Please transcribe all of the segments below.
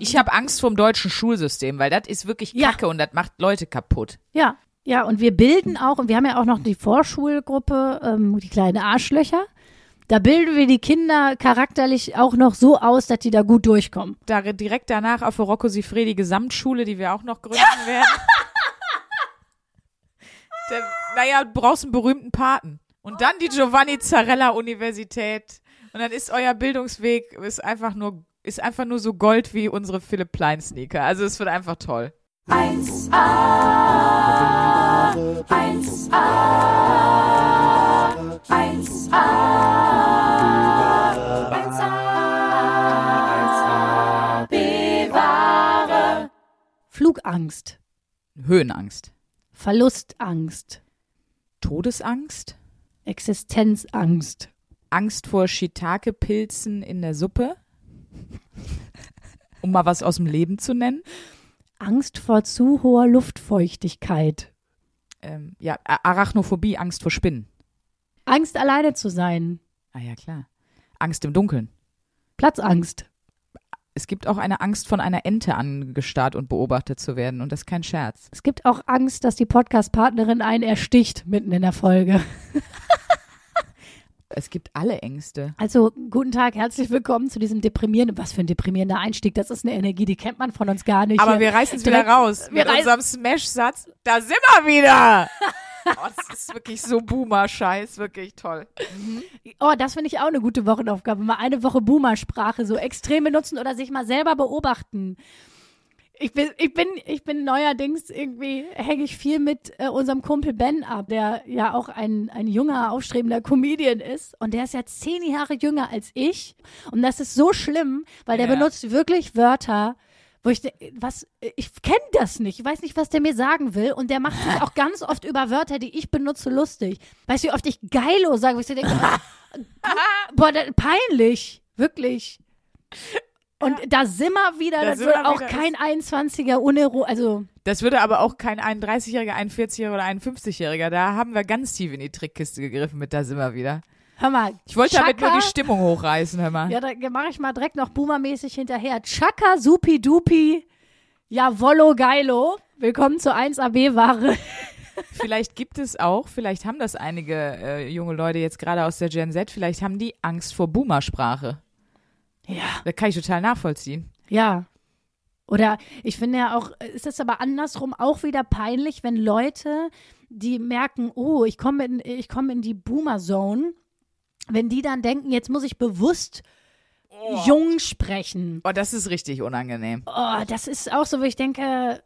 Ich habe Angst vom deutschen Schulsystem, weil das ist wirklich Ja. Kacke und das macht Leute kaputt. Ja, ja, und wir bilden auch, und wir haben ja auch noch die Vorschulgruppe, ähm, die kleinen Arschlöcher. Da bilden wir die Kinder charakterlich auch noch so aus, dass die da gut durchkommen. Da direkt danach auf Rocco Sifredi Gesamtschule, die wir auch noch gründen werden. Der, naja, du brauchst einen berühmten Paten. Und dann die Giovanni Zarella Universität. Und dann ist euer Bildungsweg ist einfach nur ist einfach nur so Gold wie unsere Philipp Plein Sneaker. Also es wird einfach toll. 1A, 1A, 1A, 1A, bewahre. Flugangst, Höhenangst, Verlustangst, Todesangst, Existenzangst, Angst vor Shiitake-Pilzen in der Suppe. Um mal was aus dem Leben zu nennen. Angst vor zu hoher Luftfeuchtigkeit, Ähm, ja, Arachnophobie, Angst vor Spinnen. Angst alleine zu sein, Ah ja, klar. Angst im Dunkeln. Platzangst, Es gibt auch eine Angst, von einer Ente angestarrt und beobachtet zu werden. Und das ist kein Scherz. Es gibt auch Angst, dass die Podcast-Partnerin einen ersticht mitten in der Folge. Es gibt alle Ängste. Also, guten Tag, herzlich willkommen zu diesem deprimierenden, was für ein deprimierender Einstieg. Das ist eine Energie, die kennt man von uns gar nicht. Aber wir reißen es wieder raus. wir mit unserem Smash-Satz. Da sind wir wieder! oh, das ist wirklich so Boomer-Scheiß. Wirklich toll. Oh, das finde ich auch eine gute Wochenaufgabe. Mal eine Woche Boomer-Sprache so extrem benutzen oder sich mal selber beobachten. Ich bin, ich bin, ich bin neuerdings irgendwie, hänge ich viel mit äh, unserem Kumpel Ben ab, der ja auch ein, ein junger, aufstrebender Comedian ist. Und der ist ja zehn Jahre jünger als ich. Und das ist so schlimm, weil der Ja. benutzt wirklich Wörter, wo ich, was, ich kenne das nicht. Ich weiß nicht, was der mir sagen will. Und der macht sich auch ganz oft über Wörter, die ich benutze, lustig. Weißt du, wie oft ich geilo sage, wo ich so denke, boah, peinlich. Wirklich. Und da sind wir wieder, Da das wird wir auch kein 21er Unero, also Das würde aber auch kein 31-Jähriger, 41-Jähriger oder 51-Jähriger. Da haben wir ganz tief in die Trickkiste gegriffen mit, da sind wir wieder. hör mal. Ich wollte damit Chaka- nur die Stimmung hochreißen, hör mal. Ja, da mache ich mal direkt noch boomermäßig hinterher. Chaka supi dupi, jawollo geilo. Willkommen zur 1AB-Ware. Vielleicht gibt es auch, vielleicht haben das einige äh, junge Leute jetzt gerade aus der Gen Z, vielleicht haben die Angst vor Boomersprache. Ja. Das kann ich total nachvollziehen. Ja. Oder ich finde ja auch, ist es aber andersrum auch wieder peinlich, wenn Leute, die merken, oh, ich komme in, ich komme in die Boomer-Zone, wenn die dann denken, jetzt muss ich bewusst jung sprechen. Oh, das ist richtig unangenehm. Oh, das ist auch so, wo ich denke,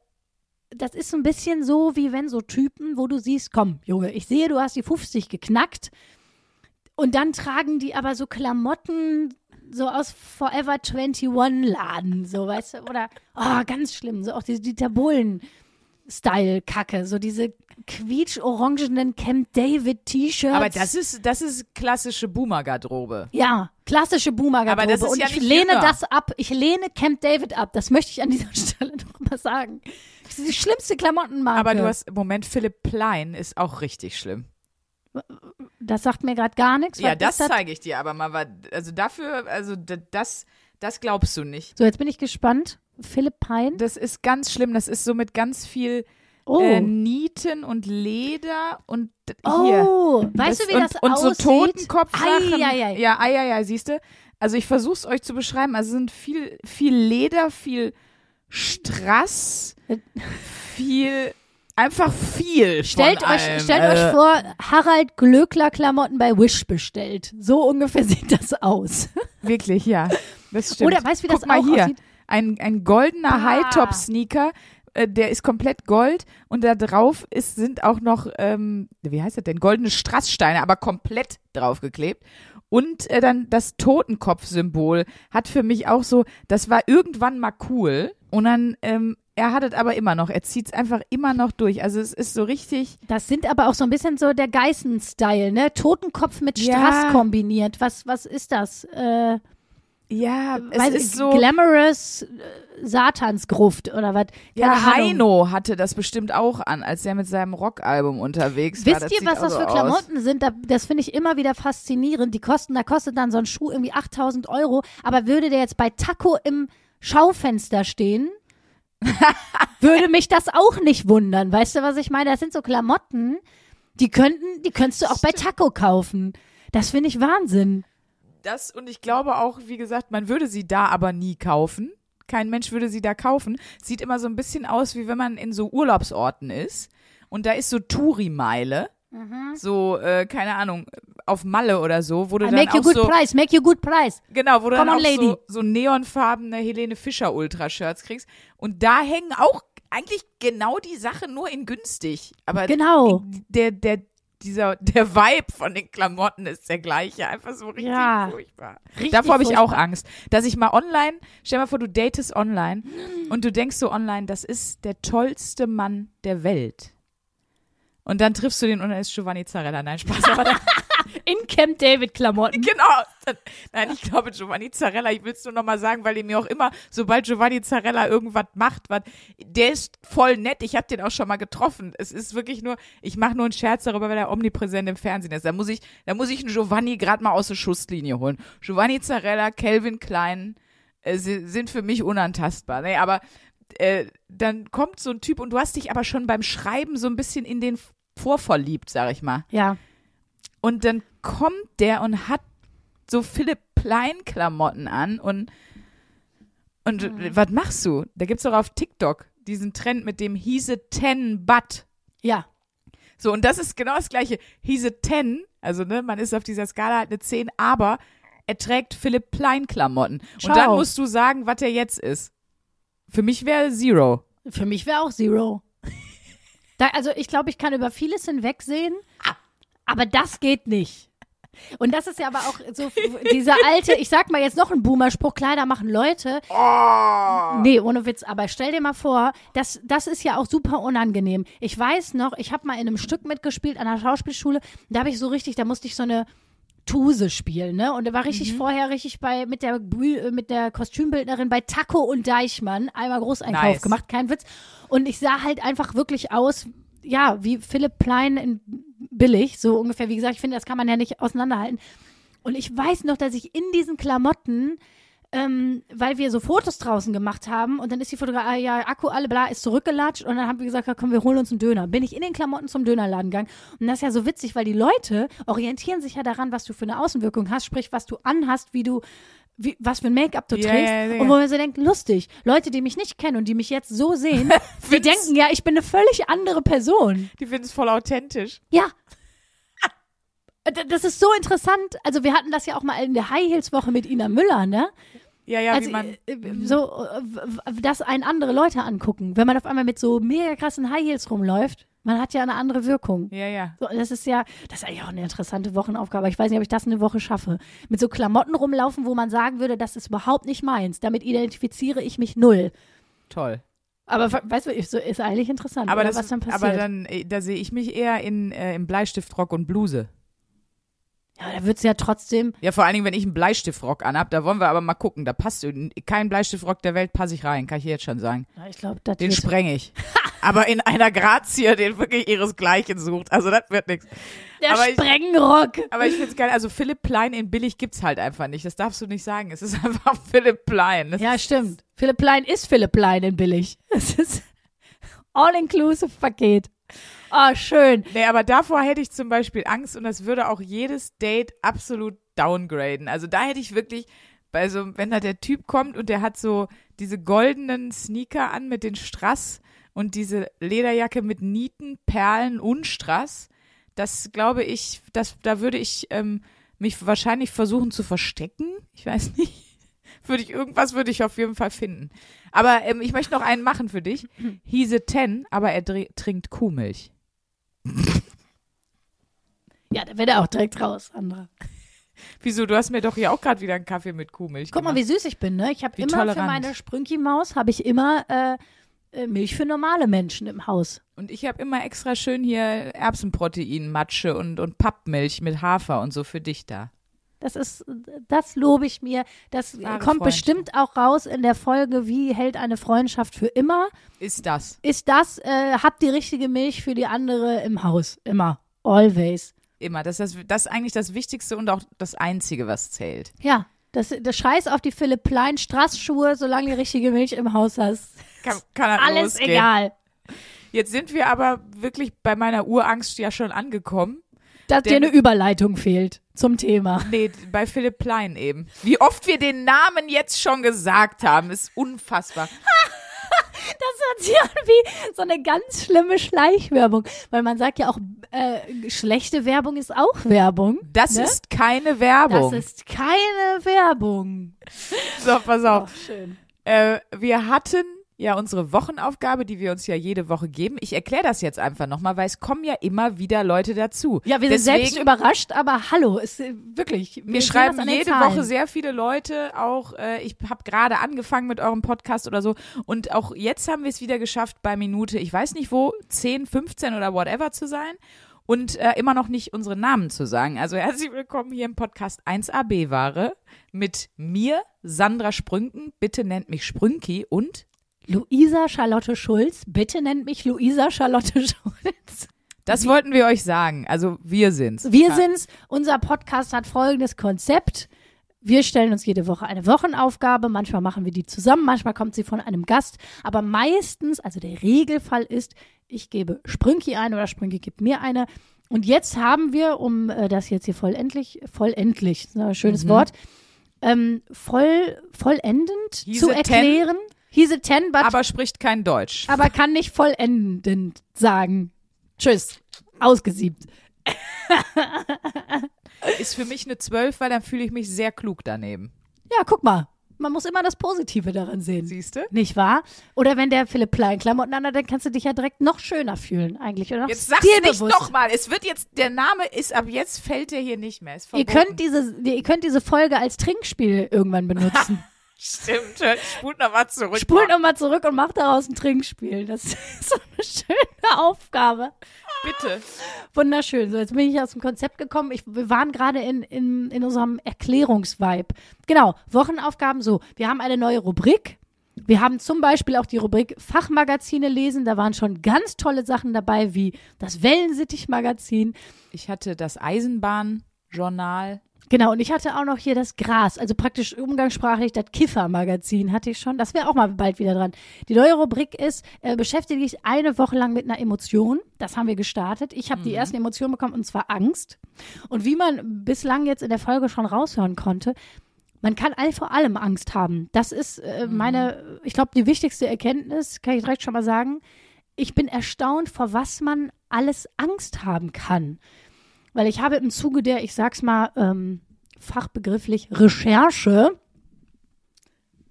das ist so ein bisschen so, wie wenn so Typen, wo du siehst, komm, Junge, ich sehe, du hast die 50 geknackt. Und dann tragen die aber so Klamotten so aus Forever 21 Laden, so, weißt du, oder, oh, ganz schlimm, so auch die Dieter Bohlen-Style-Kacke, so diese quietsch-orangenen Camp David-T-Shirts. Aber das ist, das ist klassische Boomer-Garderobe. Ja, klassische Boomer-Garderobe. Aber das ist Und ja ich lehne jünger. das ab. Ich lehne Camp David ab. Das möchte ich an dieser Stelle noch mal sagen. Das ist die schlimmste Klamottenmarke. Aber du hast, Moment, Philipp Plein ist auch richtig schlimm. Das sagt mir gerade gar nichts. Ja, das ist zeige ich dir aber mal. Also dafür, also das, das glaubst du nicht. So, jetzt bin ich gespannt. Philipp Pein. Das ist ganz schlimm. Das ist so mit ganz viel Oh. äh, Nieten und Leder und hier. oh, weißt du, wie und, das und aussieht? so Totenkopfsachen. Ei, ei, ei. Ja, ei, ei, ei, siehst du? Also ich versuche es euch zu beschreiben. Also es sind viel, viel Leder, viel Strass, viel, einfach viel. Stellt, von euch, allem. stellt Äh, euch vor, Harald Glöckler Klamotten bei Wish bestellt. So ungefähr sieht das aus. Wirklich, ja. Das stimmt. Oder weißt du, wie das Guck mal auch hier. aussieht? Ein, ein goldener Ah. High-Top-Sneaker, äh, der ist komplett gold und da drauf ist, sind auch noch, ähm, wie heißt das denn, goldene Strasssteine, aber komplett draufgeklebt. Und äh, dann das Totenkopf-Symbol hat für mich auch so, das war irgendwann mal cool und dann, ähm, er hat es aber immer noch, er zieht es einfach immer noch durch. Also es ist so richtig, Das sind aber auch so ein bisschen so der Geißen-Style, ne? Totenkopf mit Ja. Strass kombiniert. Was, was ist das? Äh, ja, es weiß ist so. Glamorous äh, Satansgruft oder was? Ja, Ahnung. Heino hatte das bestimmt auch an, als er mit seinem Rockalbum unterwegs war. Wisst ihr, was das für aus. Klamotten sind? Da, das finde ich immer wieder faszinierend. Die kosten, da kostet dann so ein Schuh irgendwie 8000 Euro. Aber würde der jetzt bei Taco im Schaufenster stehen, würde mich das auch nicht wundern. Weißt du, was ich meine? Das sind so Klamotten, die könnten, die könntest du auch bei Taco kaufen. Das finde ich Wahnsinn. Das und ich glaube auch, wie gesagt, man würde sie da aber nie kaufen. Kein Mensch würde sie da kaufen. Sieht immer so ein bisschen aus, wie wenn man in so Urlaubsorten ist und da ist so Touri-Meile. So, äh, keine Ahnung, auf Malle oder so, du I dann make you auch good so, price, make you good price. genau, wo du Come dann on, auch lady. so, so neonfarbene Helene Fischer Ultra-Shirts kriegst. Und da hängen auch eigentlich genau die Sachen nur in günstig. Aber Genau. der, der, dieser, der Vibe von den Klamotten ist der gleiche. Einfach so richtig Ja. furchtbar. Richtig Davor habe ich auch. Angst, dass ich mal online, stell mal vor, du datest online und du denkst so online, das ist der tollste Mann der Welt. Und dann triffst du den und dann ist Giovanni Zarella. Nein, Spaß. Aber dann, In Camp David Klamotten. genau. Nein, ich glaube Giovanni Zarella, ich will es nur noch mal sagen, weil ihr mir auch immer, sobald Giovanni Zarella irgendwas macht, was, der ist voll nett. Ich habe den auch schon mal getroffen. Es ist wirklich nur, ich mache nur einen Scherz darüber, weil er omnipräsent im Fernsehen ist. Da muss ich, da muss ich einen Giovanni gerade mal aus der Schusslinie holen. Giovanni Zarella, Calvin Klein äh, si- sind für mich unantastbar. Nee, aber äh, dann kommt so ein Typ und du hast dich aber schon beim Schreiben so ein bisschen in den vorverliebt, sag ich mal. Ja. Und dann kommt der und hat so Philipp Plein Klamotten an und und Mhm. was machst du? Da gibt's doch auf TikTok diesen Trend mit dem a 10 Butt. Ja. So, und das ist genau das gleiche. A 10, also ne, man ist auf dieser Skala halt eine 10, aber er trägt Philipp Plein Klamotten. Und dann musst du sagen, was er jetzt ist. Für mich wäre Zero. Für mich wäre auch Zero. Da, also ich glaube, ich kann über vieles hinwegsehen, aber das geht nicht. Und das ist ja aber auch so dieser alte, ich sag mal jetzt noch ein Boomer-Spruch, Kleider machen Leute. Nee, ohne Witz, aber stell dir mal vor, das, das ist ja auch super unangenehm. Ich weiß noch, ich habe mal in einem Stück mitgespielt an der Schauspielschule, da habe ich so richtig, da musste ich so eine Tuse spielen, ne? Und da war richtig vorher richtig bei mit der äh, mit der Kostümbildnerin bei Taco und Deichmann einmal Großeinkauf Nice. gemacht, kein Witz. Und ich sah halt einfach wirklich aus, ja, wie Philipp Plein in billig, so ungefähr. Wie gesagt, ich finde, das kann man ja nicht auseinanderhalten. Und ich weiß noch, dass ich in diesen Klamotten ähm, weil wir so Fotos draußen gemacht haben und dann ist die Fotografie, ah, ja, Akku, alle bla, ist zurückgelatscht und dann haben wir gesagt, ja, komm, wir holen uns einen Döner. Bin ich in den Klamotten zum Dönerladen gegangen und das ist ja so witzig, weil die Leute orientieren sich ja daran, was du für eine Außenwirkung hast, sprich, was du anhast, wie du, wie, was für ein Make-up du Ja, trägst ja, ja. und wo man so denkt, lustig, Leute, die mich nicht kennen und die mich jetzt so sehen, die denken ja, ich bin eine völlig andere Person. Die finden es voll authentisch. Ja. D- Das ist so interessant. Also wir hatten das ja auch mal in der High Heels Woche mit Ina Müller, ne? Ja, ja, also wie man. äh, äh, so, äh, dass einen andere Leute angucken. Wenn man auf einmal mit so mega krassen High Heels rumläuft, man hat ja eine andere Wirkung. Ja, ja. So, das ist ja, das ist eigentlich auch eine interessante Wochenaufgabe. Ich weiß nicht, ob ich das eine Woche schaffe. Mit so Klamotten rumlaufen, wo man sagen würde, das ist überhaupt nicht meins. Damit identifiziere ich mich null. Toll. Aber we- weißt du, ist, so- ist eigentlich interessant, Aber, oder, das, was dann passiert. aber dann, da sehe ich mich eher in, äh, im Bleistiftrock und Bluse. Ja, da wird's ja trotzdem, Ja, vor allen Dingen, wenn ich einen Bleistiftrock anhab, da wollen wir aber mal gucken. Da passt kein Bleistiftrock der Welt passe ich rein, kann ich jetzt schon sagen. ja, ich glaube, das Den wird, spreng ich. aber in einer Grazie, den wirklich ihresgleichen sucht. Also das wird nichts. der aber ich- Sprengenrock. Aber ich finde es geil. Also Philipp Plein in billig gibt's halt einfach nicht. Das darfst du nicht sagen. Es ist einfach Philipp Plein. Das Ja, stimmt. Philipp Plein ist Philipp Plein in billig. Es ist All-Inclusive-Paket. Oh, schön. Nee, aber davor hätte ich zum Beispiel Angst und das würde auch jedes Date absolut downgraden. Also da hätte ich wirklich, bei so, wenn da der Typ kommt und der hat so diese goldenen Sneaker an mit den Strass und diese Lederjacke mit Nieten, Perlen und Strass, das glaube ich, das, da würde ich ähm, mich wahrscheinlich versuchen zu verstecken. Ich weiß nicht. Würde ich, irgendwas würde ich auf jeden Fall finden. Aber ähm, ich möchte noch einen machen für dich. He's a 10, aber er trinkt Kuhmilch. Ja, da wird er auch direkt raus, Sandra. Wieso? Du hast mir doch hier auch gerade wieder einen Kaffee mit Kuhmilch Guck mal, gemacht. wie süß ich bin, ne? Ich habe Wie immer für tolerant. meine Sprünki-Maus habe ich immer äh, äh, Milch für normale Menschen im Haus. Und ich habe immer extra schön hier Erbsenprotein, Matsche und, und Pappmilch mit Hafer und so für dich da. Das ist, das lobe ich mir. Das Wahre kommt bestimmt auch raus in der Folge, wie hält eine Freundschaft für immer. Ist das. Ist das, äh, habt die richtige Milch für die andere im Haus. Immer. Always. Immer. Das ist, das, das ist eigentlich das Wichtigste und auch das Einzige, was zählt. Ja. Das, das Scheiß auf die Philipp Plein Straßschuhe, solange du die richtige Milch im Haus hast. Kann, kann er Alles losgehen. egal. Jetzt sind wir aber wirklich bei meiner Urangst ja schon angekommen. Dass dir eine Überleitung fehlt zum Thema. Nee, bei Philipp Plein eben. Wie oft wir den Namen jetzt schon gesagt haben, ist unfassbar. Das hört sich an wie so eine ganz schlimme Schleichwerbung. Weil man sagt ja auch, äh, schlechte Werbung ist auch Werbung. Das Ne? ist keine Werbung. Das ist keine Werbung. so, pass auf. schön. Äh, wir hatten ja unsere Wochenaufgabe, die wir uns ja jede Woche geben. Ich erkläre das jetzt einfach nochmal, weil es kommen ja immer wieder Leute dazu. Ja, wir sind Deswegen, selbst überrascht, aber hallo, ist äh, wirklich. Wir Wir schreiben jede. Woche sehr viele Leute, auch äh, ich habe gerade angefangen mit eurem Podcast oder so und auch jetzt haben wir es wieder geschafft bei Minute, ich weiß nicht wo, 10, 15 oder whatever zu sein und äh, immer noch nicht unsere Namen zu sagen. Also herzlich willkommen hier im Podcast 1AB Ware mit mir, Sandra Sprünken, bitte nennt mich Sprünki und Luisa Charlotte Schulz, bitte nennt mich Luisa Charlotte Schulz. das wollten wir euch sagen. Also wir sind's. Wir Ja. sind's. Unser Podcast hat folgendes Konzept. Wir stellen uns jede Woche eine Wochenaufgabe. Manchmal machen wir die zusammen, manchmal kommt sie von einem Gast. Aber meistens, also der Regelfall ist, ich gebe Sprünki eine oder Sprünki gibt mir eine. Und jetzt haben wir, um äh, das jetzt hier vollendlich, vollendlich, ist ein schönes Wort, ähm, voll, vollendend He's zu a ten. He's a ten, but Aber spricht kein Deutsch. aber kann nicht vollendend sagen. Tschüss. Ausgesiebt. Ist für mich eine 12, weil dann fühle ich mich sehr klug daneben. Ja, guck mal. Man muss immer das Positive daran sehen. Siehst du? Nicht wahr? Oder wenn der Philipp Plein Klamotten anhat, dann kannst du dich ja direkt noch schöner fühlen, eigentlich. Oder noch Jetzt sag's nicht nochmal. Es wird jetzt, der Name ist ab jetzt fällt der hier nicht mehr. Ihr könnt, diese, ihr könnt diese Folge als Trinkspiel irgendwann benutzen. Stimmt, spult noch mal zurück. Spult nochmal zurück und macht daraus ein Trinkspiel. Das ist so eine schöne Aufgabe. Bitte. Wunderschön. So, jetzt bin ich aus dem Konzept gekommen. Ich, wir waren gerade in, in, in unserem Erklärungsvibe. Genau, Wochenaufgaben so. Wir haben eine neue Rubrik. Wir haben zum Beispiel auch die Rubrik Fachmagazine lesen. Da waren schon ganz tolle Sachen dabei, wie das Wellensittich-Magazin. Ich hatte das Eisenbahnjournal. Genau, und ich hatte auch noch hier das Gras, also praktisch umgangssprachlich das Kiffer-Magazin hatte ich schon. Das wäre auch mal bald wieder dran. Die neue Rubrik ist, äh, beschäftige dich eine Woche lang mit einer Emotion. Das haben wir gestartet. Ich habe die ersten Emotionen bekommen, und zwar Angst. Und wie man bislang jetzt in der Folge schon raushören konnte, man kann all vor allem Angst haben. Das ist äh, meine, ich glaube, die wichtigste Erkenntnis, kann ich direkt schon mal sagen. Ich bin erstaunt, vor was man alles Angst haben kann. Weil ich habe im Zuge der, ich sag's mal ähm, fachbegrifflich, Recherche,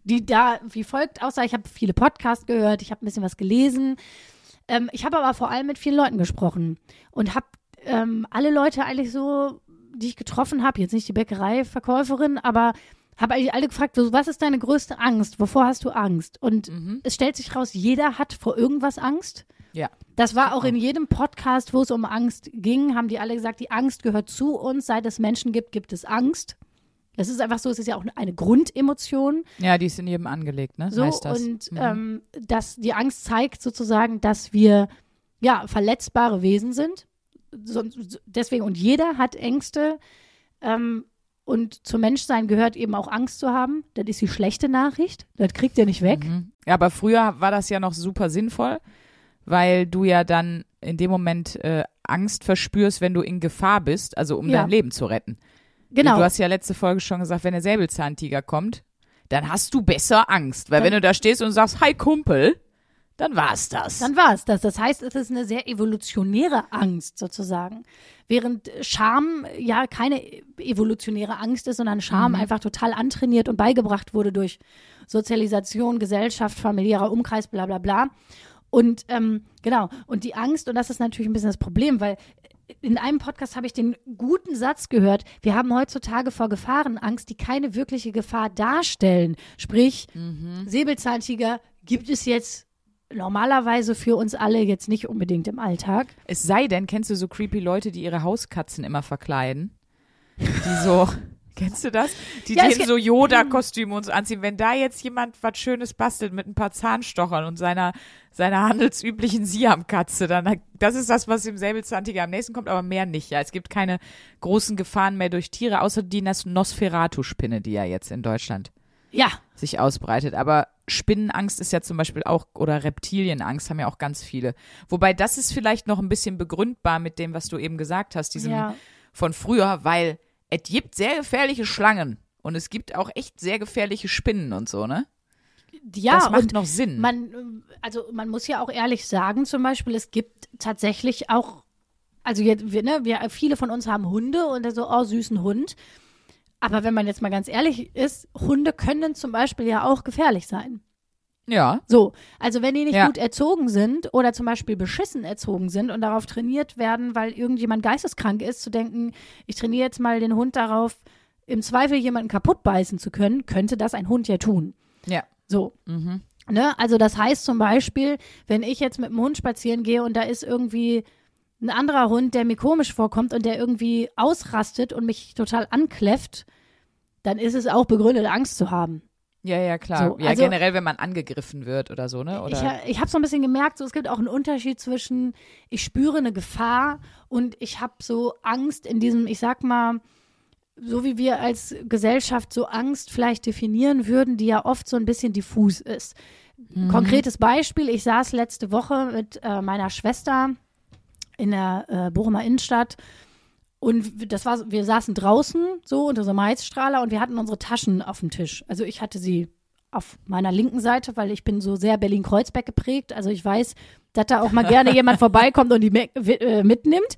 die da wie folgt aussah, ich habe viele Podcasts gehört, ich habe ein bisschen was gelesen. Ähm, ich habe aber vor allem mit vielen Leuten gesprochen und habe ähm, alle Leute eigentlich so, die ich getroffen habe, jetzt nicht die Bäckereiverkäuferin, aber habe eigentlich alle gefragt, so, was ist deine größte Angst? Wovor hast du Angst? Und es stellt sich raus, jeder hat vor irgendwas Angst. Ja. Das war auch in jedem Podcast, wo es um Angst ging, haben die alle gesagt, die Angst gehört zu uns. Seit es Menschen gibt, gibt es Angst. Das ist einfach so, es ist ja auch eine Grundemotion. Ja, die ist in jedem angelegt, ne? So, heißt das. und Mhm. ähm, dass die Angst zeigt sozusagen, dass wir ja verletzbare Wesen sind. So, so, deswegen, und jeder hat Ängste. Ähm, und zum Menschsein gehört eben auch Angst zu haben. Das ist die schlechte Nachricht. Das kriegt ihr nicht weg. Mhm. Ja, aber früher war das ja noch super sinnvoll, weil du ja dann in dem Moment äh, Angst verspürst, wenn du in Gefahr bist, also um Ja. dein Leben zu retten. Genau. Du hast ja letzte Folge schon gesagt, wenn der Säbelzahntiger kommt, dann hast du besser Angst. Weil Dann- wenn du da stehst und sagst, hi Kumpel, dann war's das. Dann war es das. Das heißt, es ist eine sehr evolutionäre Angst sozusagen. Während Scham ja keine evolutionäre Angst ist, sondern Scham einfach total antrainiert und beigebracht wurde durch Sozialisation, Gesellschaft, familiärer Umkreis, bla bla bla. Und ähm, genau, und die Angst, und das ist natürlich ein bisschen das Problem, weil in einem Podcast habe ich den guten Satz gehört, wir haben heutzutage vor Gefahren Angst, die keine wirkliche Gefahr darstellen. Sprich, Säbelzahntiger gibt es jetzt normalerweise für uns alle jetzt nicht unbedingt im Alltag. Es sei denn, kennst du so creepy Leute, die ihre Hauskatzen immer verkleiden? Die so, Kennst du das? Die Ja, ge- so Yoda-Kostüme und so anziehen. Wenn da jetzt jemand was Schönes bastelt mit ein paar Zahnstochern und seiner, seiner handelsüblichen Siam-Katze, dann, das ist das, was dem Säbelzahntiger am nächsten kommt, aber mehr nicht. Ja, es gibt keine großen Gefahren mehr durch Tiere, außer die Nos- Nosferatu-Spinne, die ja jetzt in Deutschland Ja, sich ausbreitet. Aber Spinnenangst ist ja zum Beispiel auch, oder Reptilienangst haben ja auch ganz viele. Wobei das ist vielleicht noch ein bisschen begründbar mit dem, was du eben gesagt hast, diesem Ja. von früher, weil es gibt sehr gefährliche Schlangen und es gibt auch echt sehr gefährliche Spinnen und so, ne? ja. das macht noch Sinn. Man, also man muss ja auch ehrlich sagen, zum Beispiel, es gibt tatsächlich auch, also jetzt, wir, ne, wir, viele von uns haben Hunde und so, oh, süßen Hund. Aber wenn man jetzt mal ganz ehrlich ist, Hunde können zum Beispiel ja auch gefährlich sein. Ja. So, also wenn die nicht Ja. gut erzogen sind oder zum Beispiel beschissen erzogen sind und darauf trainiert werden, weil irgendjemand geisteskrank ist, zu denken, ich trainiere jetzt mal den Hund darauf, im Zweifel jemanden kaputt beißen zu können, könnte das ein Hund ja tun. Ja. So. Mhm. Ne? Also das heißt zum Beispiel, wenn ich jetzt mit dem Hund spazieren gehe und da ist irgendwie ein anderer Hund, der mir komisch vorkommt und der irgendwie ausrastet und mich total ankläfft, dann ist es auch begründet, Angst zu haben. Ja, ja, klar. So, ja, also- generell, wenn man angegriffen wird oder so, ne? Oder, Ich, ich habe so ein bisschen gemerkt, so, es gibt auch einen Unterschied zwischen, ich spüre eine Gefahr und ich habe so Angst in diesem, ich sag mal, so wie wir als Gesellschaft so Angst vielleicht definieren würden, die ja oft so ein bisschen diffus ist. Konkretes Beispiel, ich saß letzte Woche mit äh, meiner Schwester in der äh, Bochumer Innenstadt und das war, wir saßen draußen so unter so einem Heizstrahler und wir hatten unsere Taschen auf dem Tisch. Also ich hatte sie auf meiner linken Seite, weil ich bin so sehr Berlin-Kreuzberg geprägt. Also ich weiß, dass da auch mal gerne jemand vorbeikommt und die äh, mitnimmt.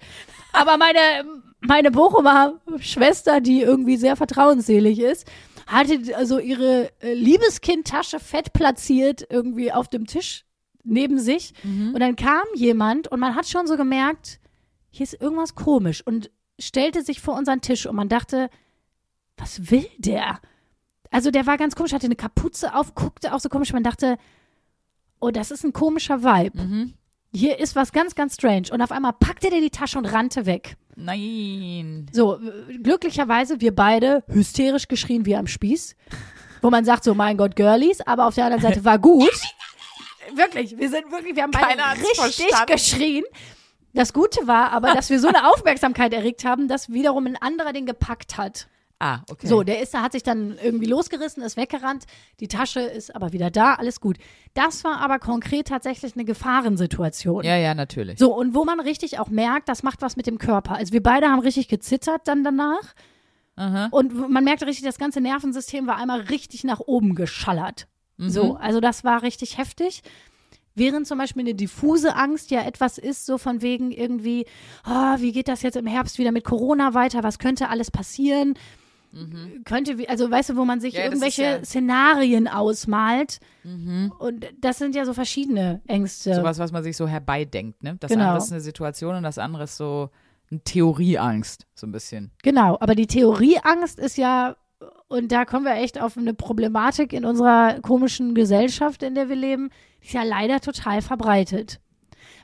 Aber meine, meine Bochumer Schwester, die irgendwie sehr vertrauensselig ist, hatte also ihre äh, Liebeskind-Tasche fett platziert irgendwie auf dem Tisch neben sich. Und dann kam jemand und man hat schon so gemerkt, hier ist irgendwas komisch und stellte sich vor unseren Tisch und man dachte, was will der? Also der war ganz komisch, hatte eine Kapuze auf, guckte auch so komisch. Man dachte, oh, das ist ein komischer Vibe. Mhm. Hier ist was ganz, ganz strange. Und auf einmal packte der die Tasche und rannte weg. Nein. So, glücklicherweise wir beide hysterisch geschrien wie am Spieß. Wo man sagt so, mein Gott, Girlies. Aber auf der anderen Seite war gut. Wirklich, wir sind wirklich, wir haben beide Keiner richtig verstanden. geschrien. Das Gute war aber, dass wir so eine Aufmerksamkeit erregt haben, dass wiederum ein anderer den gepackt hat. Ah, okay. So, der ist, hat sich dann irgendwie losgerissen, ist weggerannt. Die Tasche ist aber wieder da, alles gut. Das war aber konkret tatsächlich eine Gefahrensituation. ja, ja, natürlich. So, und wo man richtig auch merkt, das macht was mit dem Körper. Also wir beide haben richtig gezittert dann danach. Aha. Und man merkte richtig, das ganze Nervensystem war einmal richtig nach oben geschallert. Mhm. So, also das war richtig heftig. Während zum Beispiel eine diffuse Angst ja etwas ist, so von wegen irgendwie, ah, wie geht das jetzt im Herbst wieder mit Corona weiter? Was könnte alles passieren? Könnte, wie- also weißt du, wo man sich Mhm. Ja, irgendwelche ja- Mhm. Szenarien ausmalt. Und das sind ja so verschiedene Ängste. Sowas, was man sich so herbeidenkt, ne? Das Genau. andere ist eine Situation und das andere ist so eine Theorieangst, so ein bisschen. Genau, aber die Theorieangst ist ja, und da kommen wir echt auf eine Problematik in unserer komischen Gesellschaft, in der wir leben, ist ja leider total verbreitet.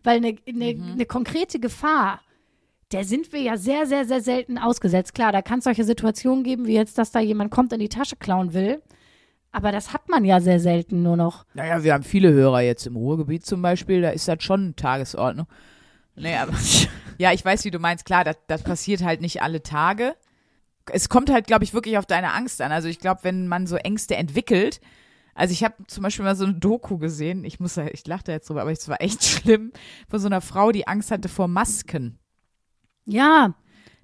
Weil eine, eine, Mhm. eine konkrete Gefahr, der sind wir ja sehr, sehr, sehr selten ausgesetzt. Klar, da kann es solche Situationen geben, wie jetzt, dass da jemand kommt und die Tasche klauen will. Aber das hat man ja sehr selten nur noch. Naja, wir haben viele Hörer jetzt im Ruhrgebiet zum Beispiel, da ist das schon Tagesordnung. Nee, aber ja, ich weiß, wie du meinst. Klar, das, das passiert halt nicht alle Tage. Es kommt halt, glaube ich, wirklich auf deine Angst an. Also ich glaube, wenn man so Ängste entwickelt, also ich habe zum Beispiel mal so eine Doku gesehen, ich muss, ich lache da jetzt drüber, aber es war echt schlimm, von so einer Frau, die Angst hatte vor Masken. Ja,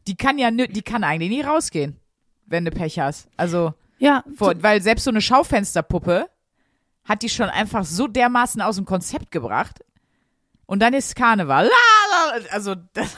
Die kann ja, die kann eigentlich nie rausgehen, wenn du Pech hast. Also ja. vor, weil selbst so eine Schaufensterpuppe hat die schon einfach so dermaßen aus dem Konzept gebracht. Und dann ist Karneval. Also das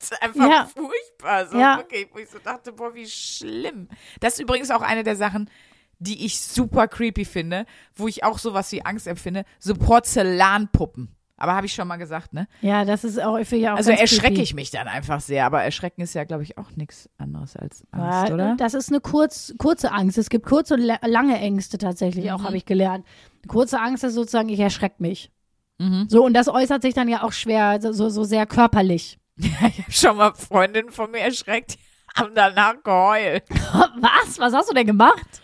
ist einfach Ja. furchtbar. So Ja. wirklich, wo ich so dachte, boah, wie schlimm. Das ist übrigens auch eine der Sachen, die ich super creepy finde, wo ich auch sowas wie Angst empfinde. So Porzellanpuppen. Aber habe ich schon mal gesagt, ne? Ja, das ist auch für ja auch Also erschrecke ich mich dann einfach sehr. Aber erschrecken ist ja, glaube ich, auch nichts anderes als Angst, Ja, oder? Das ist eine kurz, kurze Angst. Es gibt kurze und la- lange Ängste tatsächlich, Mhm. auch habe ich gelernt. Kurze Angst ist sozusagen, ich erschrecke mich. Mhm. So, und das äußert sich dann ja auch schwer, so, so, so sehr körperlich. Ich habe schon mal Freundinnen von mir erschreckt. haben danach geheult. Was? Was hast du denn gemacht?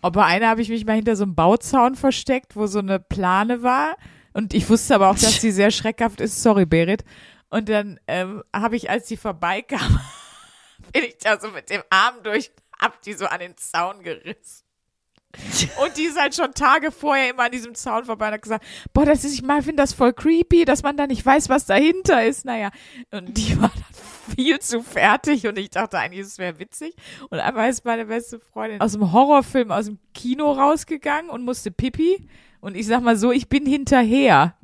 Bei einer habe ich mich mal hinter so einem Bauzaun versteckt, wo so eine Plane war. Und ich wusste aber auch, dass die sehr schreckhaft ist. Sorry, Berit. Und dann ähm, habe ich, als die vorbeikam, bin ich da so mit dem Arm durch, hab die so an den Zaun gerissen. Und die ist halt schon Tage vorher immer an diesem Zaun vorbei und hat gesagt, boah, das ist, ich mal finde das voll creepy, dass man da nicht weiß, was dahinter ist. Naja, und die war dann viel zu fertig und ich dachte eigentlich, es wäre witzig. Und einmal ist meine beste Freundin aus dem Horrorfilm, aus dem Kino rausgegangen und musste pipi. Und ich sag mal so, ich bin hinterher.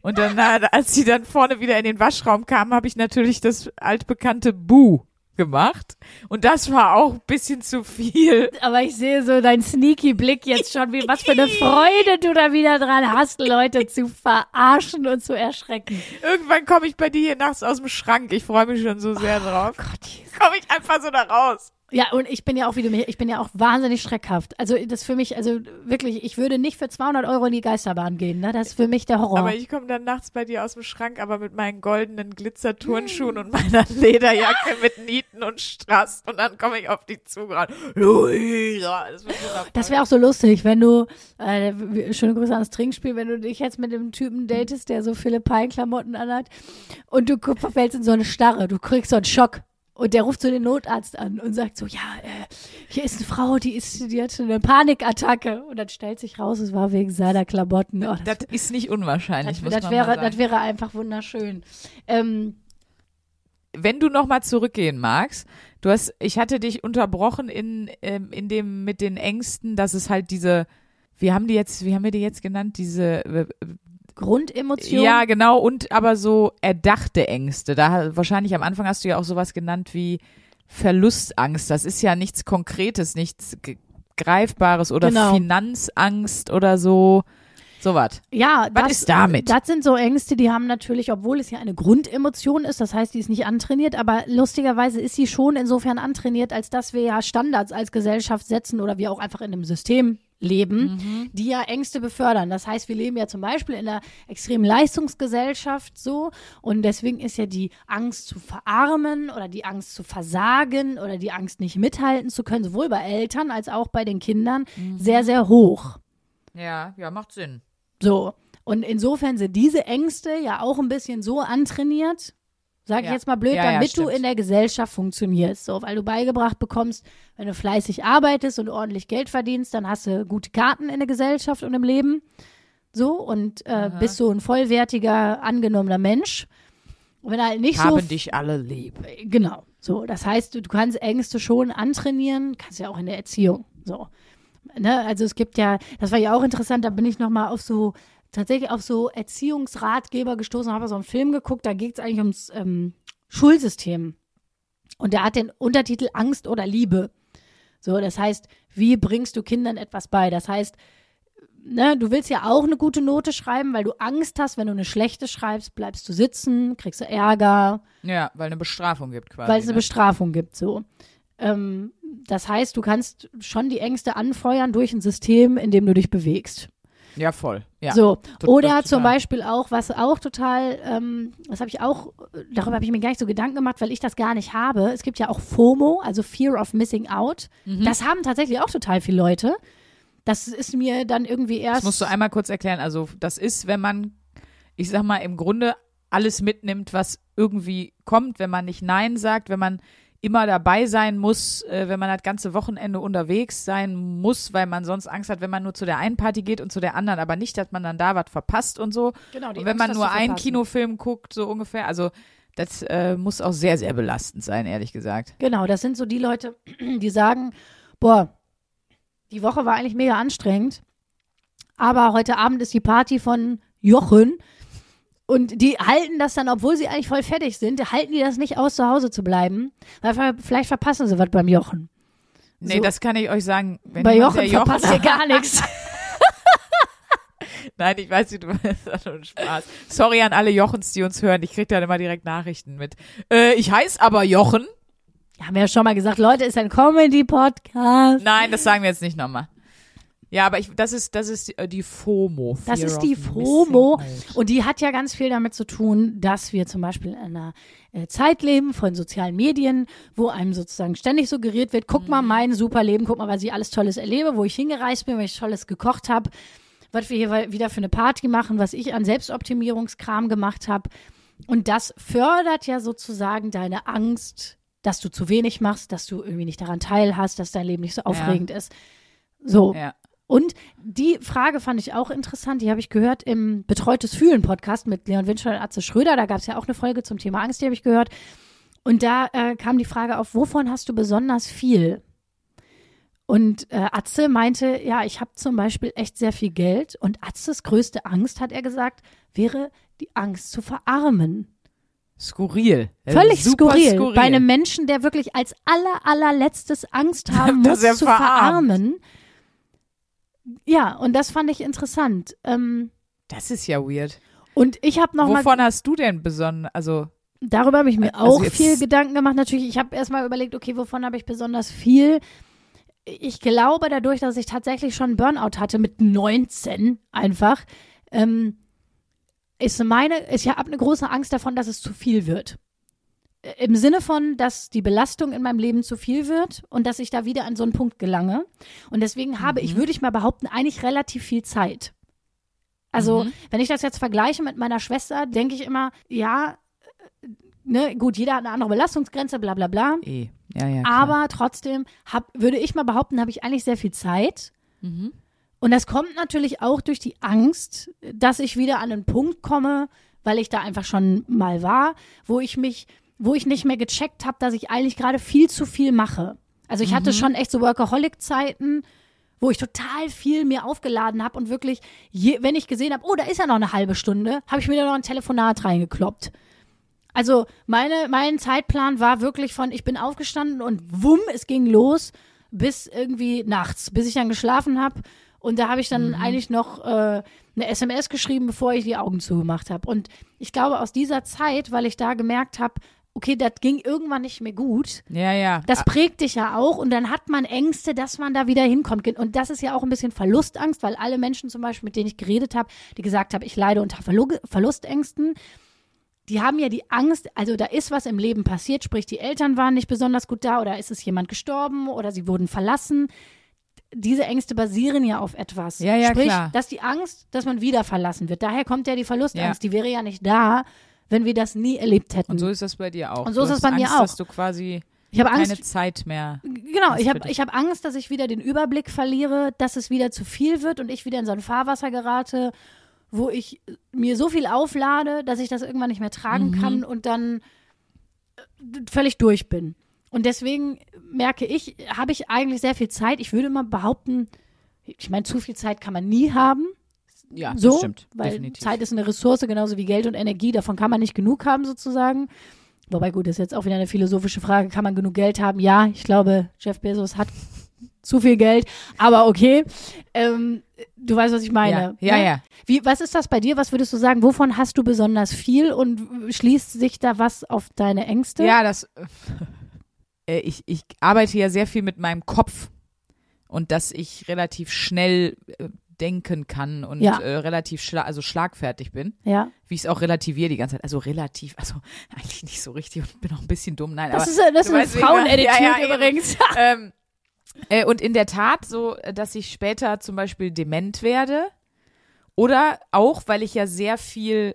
Und dann, als sie dann vorne wieder in den Waschraum kam, habe ich natürlich das altbekannte Bu gemacht. Und das war auch ein bisschen zu viel. Aber ich sehe so deinen sneaky Blick jetzt schon, wie was für eine Freude du da wieder dran hast, Leute zu verarschen und zu erschrecken. Irgendwann komme ich bei dir hier nachts aus dem Schrank. Ich freue mich schon so sehr drauf. Gott, Jesus. Komme ich einfach so da raus. Ja, und ich bin ja auch, wie du mir, ich bin ja auch wahnsinnig schreckhaft. Also das für mich, also wirklich, ich würde nicht für 200 Euro in die Geisterbahn gehen, ne? Das ist für mich der Horror. Aber ich komme dann nachts bei dir aus dem Schrank, aber mit meinen goldenen Glitzerturnschuhen und meiner Lederjacke mit Nieten und Strass. Und dann komme ich auf die zugerannt. Luisa. Das. Das wäre auch so lustig, wenn du, äh, schöne Grüße ans Trinkspiel, wenn du dich jetzt mit dem Typen datest, der so viele Peinklamotten anhat und du verfällst in so eine Starre, du kriegst so einen Schock. Und der ruft so den Notarzt an und sagt so, ja, äh, hier ist eine Frau, die ist, die hat eine Panikattacke. Und dann stellt sich raus, es war wegen seiner Klamotten. Oh, das Das ist nicht unwahrscheinlich, das, muss das man wäre, das wäre einfach wunderschön. Ähm, wenn du noch mal zurückgehen magst, du hast, ich hatte dich unterbrochen in, ähm, in dem mit den Ängsten, dass es halt diese, wie haben die jetzt, wie haben wir die jetzt genannt, diese, äh, Grundemotion. ja genau und aber so erdachte Ängste. Da wahrscheinlich am Anfang hast du ja auch sowas genannt wie Verlustangst. Das ist ja nichts Konkretes, nichts Greifbares oder Genau. Finanzangst oder so, sowas. Ja, Was das, ist damit? Das sind so Ängste, die haben natürlich, obwohl es ja eine Grundemotion ist, das heißt, die ist nicht antrainiert, aber lustigerweise ist sie schon insofern antrainiert, als dass wir ja Standards als Gesellschaft setzen oder wir auch einfach in einem System leben, Mhm. die ja Ängste befördern. Das heißt, wir leben ja zum Beispiel in einer extremen Leistungsgesellschaft so und deswegen ist ja die Angst zu verarmen oder die Angst zu versagen oder die Angst nicht mithalten zu können, sowohl bei Eltern als auch bei den Kindern, Mhm. sehr, sehr hoch. Ja, ja, macht Sinn. So. Und insofern sind diese Ängste ja auch ein bisschen so antrainiert, sage ich Ja. jetzt mal blöd, Ja, ja, damit du stimmt. in der Gesellschaft funktionierst. So, weil du beigebracht bekommst, wenn du fleißig arbeitest und ordentlich Geld verdienst, dann hast du gute Karten in der Gesellschaft und im Leben. So, und äh, bist so ein vollwertiger, angenommener Mensch. Und wenn er halt nicht so Haben dich alle lieb. Genau. So, das heißt, du, du kannst Ängste schon antrainieren, kannst ja auch in der Erziehung. So. Ne? Also es gibt ja, das war ja auch interessant, da bin ich nochmal auf so, tatsächlich auf so Erziehungsratgeber gestoßen, habe so einen Film geguckt, da geht es eigentlich ums ähm, Schulsystem. Und der hat den Untertitel Angst oder Liebe. So, das heißt, wie bringst du Kindern etwas bei? Das heißt, ne, du willst ja auch eine gute Note schreiben, weil du Angst hast, wenn du eine schlechte schreibst, bleibst du sitzen, kriegst du Ärger, Ja, weil eine Bestrafung gibt quasi. weil es eine ne? Bestrafung gibt, so. Ähm, das heißt, du kannst schon die Ängste anfeuern durch ein System, in dem du dich bewegst. Ja, voll. Ja. so. tot- Oder total. zum Beispiel auch, was auch total, ähm, das habe ich auch, darüber habe ich mir gar nicht so Gedanken gemacht, weil ich das gar nicht habe. Es gibt ja auch FOMO, also Fear of Missing Out. Mhm. Das haben tatsächlich auch total viele Leute. Das ist mir dann irgendwie erst. Das musst du einmal kurz erklären. Also, das ist, wenn man, ich sag mal, im Grunde alles mitnimmt, was irgendwie kommt, wenn man nicht Nein sagt, wenn man immer dabei sein muss, äh, wenn man das ganze Wochenende unterwegs sein muss, weil man sonst Angst hat, wenn man nur zu der einen Party geht und zu der anderen, aber nicht, dass man dann da was verpasst und so. Genau, die und wenn Angst, man nur einen. Kinofilm guckt, so ungefähr, also das äh, muss auch sehr, sehr belastend sein, ehrlich gesagt. Genau, das sind so die Leute, die sagen, boah, die Woche war eigentlich mega anstrengend, aber heute Abend ist die Party von Jochen und die halten das dann, obwohl sie eigentlich voll fertig sind, halten die das nicht aus, zu Hause zu bleiben, weil vielleicht verpassen sie was beim Jochen. Nee, So. das kann ich euch sagen. Bei Jochen der verpasst ihr gar nichts. Nein, ich weiß nicht, du das ist nur ein Spaß. Sorry an alle Jochens, die uns hören. Ich krieg dann immer direkt Nachrichten mit. Äh, ich heiße aber Jochen. Haben wir ja schon mal gesagt, Leute, ist ein Comedy-Podcast. Nein, das sagen wir jetzt nicht nochmal. Ja, aber ich, das ist, das ist äh, die FOMO. Das Fear ist of die FOMO. Und die hat ja ganz viel damit zu tun, dass wir zum Beispiel in einer äh, Zeit leben von sozialen Medien, wo einem sozusagen ständig suggeriert wird, guck Mhm. mal mein super Leben, guck mal, was ich alles Tolles erlebe, wo ich hingereist bin, was ich Tolles gekocht habe, was wir hier wieder für eine Party machen, was ich an Selbstoptimierungskram gemacht habe. Und das fördert ja sozusagen deine Angst, dass du zu wenig machst, dass du irgendwie nicht daran teilhast, dass dein Leben nicht so aufregend ist. So. Ja. Und die Frage fand ich auch interessant, die habe ich gehört im Betreutes Fühlen Podcast mit Leon Winschel und Atze Schröder. Da gab es ja auch eine Folge zum Thema Angst, die habe ich gehört. Und da äh, kam die Frage auf, wovon hast du besonders viel? Und äh, Atze meinte, ja, ich habe zum Beispiel echt sehr viel Geld. Und Atzes größte Angst, hat er gesagt, wäre die Angst zu verarmen. Skurril. Völlig skurril. skurril. Bei einem Menschen, der wirklich als aller, allerletztes Angst haben muss, zu verarmt. verarmen. Ja, und das fand ich interessant. Ähm, das ist ja weird. und ich habe noch mal, Wovon hast du denn besonders, also, darüber habe ich mir Also auch viel Gedanken gemacht. Natürlich, ich habe erstmal überlegt, okay, wovon habe ich besonders viel? Ich glaube, dadurch, dass ich tatsächlich schon Burnout hatte mit 19 einfach, ähm, ist meine, ich habe eine große Angst davon, dass es zu viel wird. Im Sinne von, dass die Belastung in meinem Leben zu viel wird und dass ich da wieder an so einen Punkt gelange. Und deswegen habe ich, würde ich mal behaupten, eigentlich relativ viel Zeit. Also, wenn ich das jetzt vergleiche mit meiner Schwester, denke ich immer, ja, äh, ne, gut, jeder hat eine andere Belastungsgrenze, bla bla bla. eh. Ja, ja. Aber trotzdem hab, würde ich mal behaupten, habe ich eigentlich sehr viel Zeit. Mhm. Und das kommt natürlich auch durch die Angst, dass ich wieder an einen Punkt komme, weil ich da einfach schon mal war, wo ich mich, wo ich nicht mehr gecheckt habe, dass ich eigentlich gerade viel zu viel mache. Also ich hatte schon echt so Workaholic-Zeiten, wo ich total viel mir aufgeladen habe und wirklich, je, wenn ich gesehen habe, oh, da ist ja noch eine halbe Stunde, habe ich mir da noch ein Telefonat reingekloppt. Also meine, mein Zeitplan war wirklich von, ich bin aufgestanden und wumm, es ging los bis irgendwie nachts, bis ich dann geschlafen habe. Und da habe ich dann eigentlich noch äh, eine SMS geschrieben, bevor ich die Augen zugemacht habe. Und ich glaube, aus dieser Zeit, weil ich da gemerkt habe, okay, das ging irgendwann nicht mehr gut, ja, ja. das prägt dich ja auch und dann hat man Ängste, dass man da wieder hinkommt. Und das ist ja auch ein bisschen Verlustangst, weil alle Menschen zum Beispiel, mit denen ich geredet habe, die gesagt haben, ich leide unter Verlu Verlustängsten, die haben ja die Angst, also da ist was im Leben passiert, sprich die Eltern waren nicht besonders gut da oder ist es jemand gestorben oder sie wurden verlassen. Diese Ängste basieren ja auf etwas. Ja, ja, Sprich, klar. dass die Angst, dass man wieder verlassen wird. Daher kommt ja die Verlustangst. Ja. Die wäre ja nicht da, wenn wir das nie erlebt hätten. Und so ist das bei dir auch. Und so du ist es hast bei mir Angst, auch. dass du quasi ich habe Angst, keine Zeit mehr. Genau, ich habe ich hab Angst, dass ich wieder den Überblick verliere, dass es wieder zu viel wird und ich wieder in so ein Fahrwasser gerate, wo ich mir so viel auflade, dass ich das irgendwann nicht mehr tragen Mhm. kann und dann äh, völlig durch bin. Und deswegen merke ich, habe ich eigentlich sehr viel Zeit. Ich würde mal behaupten, ich meine, zu viel Zeit kann man nie haben. Ja, So, das stimmt. weil definitiv. Zeit ist eine Ressource, genauso wie Geld und Energie. Davon kann man nicht genug haben, sozusagen. Wobei, gut, das ist jetzt auch wieder eine philosophische Frage. Kann man genug Geld haben? Ja, ich glaube, Jeff Bezos hat zu viel Geld, aber okay. Ähm, du weißt, was ich meine. Ja, ja, ne? ja. Wie, was ist das bei dir? Was würdest du sagen? Wovon hast du besonders viel und schließt sich da was auf deine Ängste? Ja, das. Äh, ich, ich arbeite ja sehr viel mit meinem Kopf und dass ich relativ schnell äh, denken kann und Ja. äh, relativ schla also schlagfertig bin, Ja. wie ich es auch relativiere die ganze Zeit. Also relativ, also eigentlich nicht so richtig und bin auch ein bisschen dumm. Nein, Das aber ist, das ist eine weißt. Frauenattitude Ja, ja, übrigens. ähm, äh, und in der Tat so, dass ich später zum Beispiel dement werde oder auch, weil ich ja sehr viel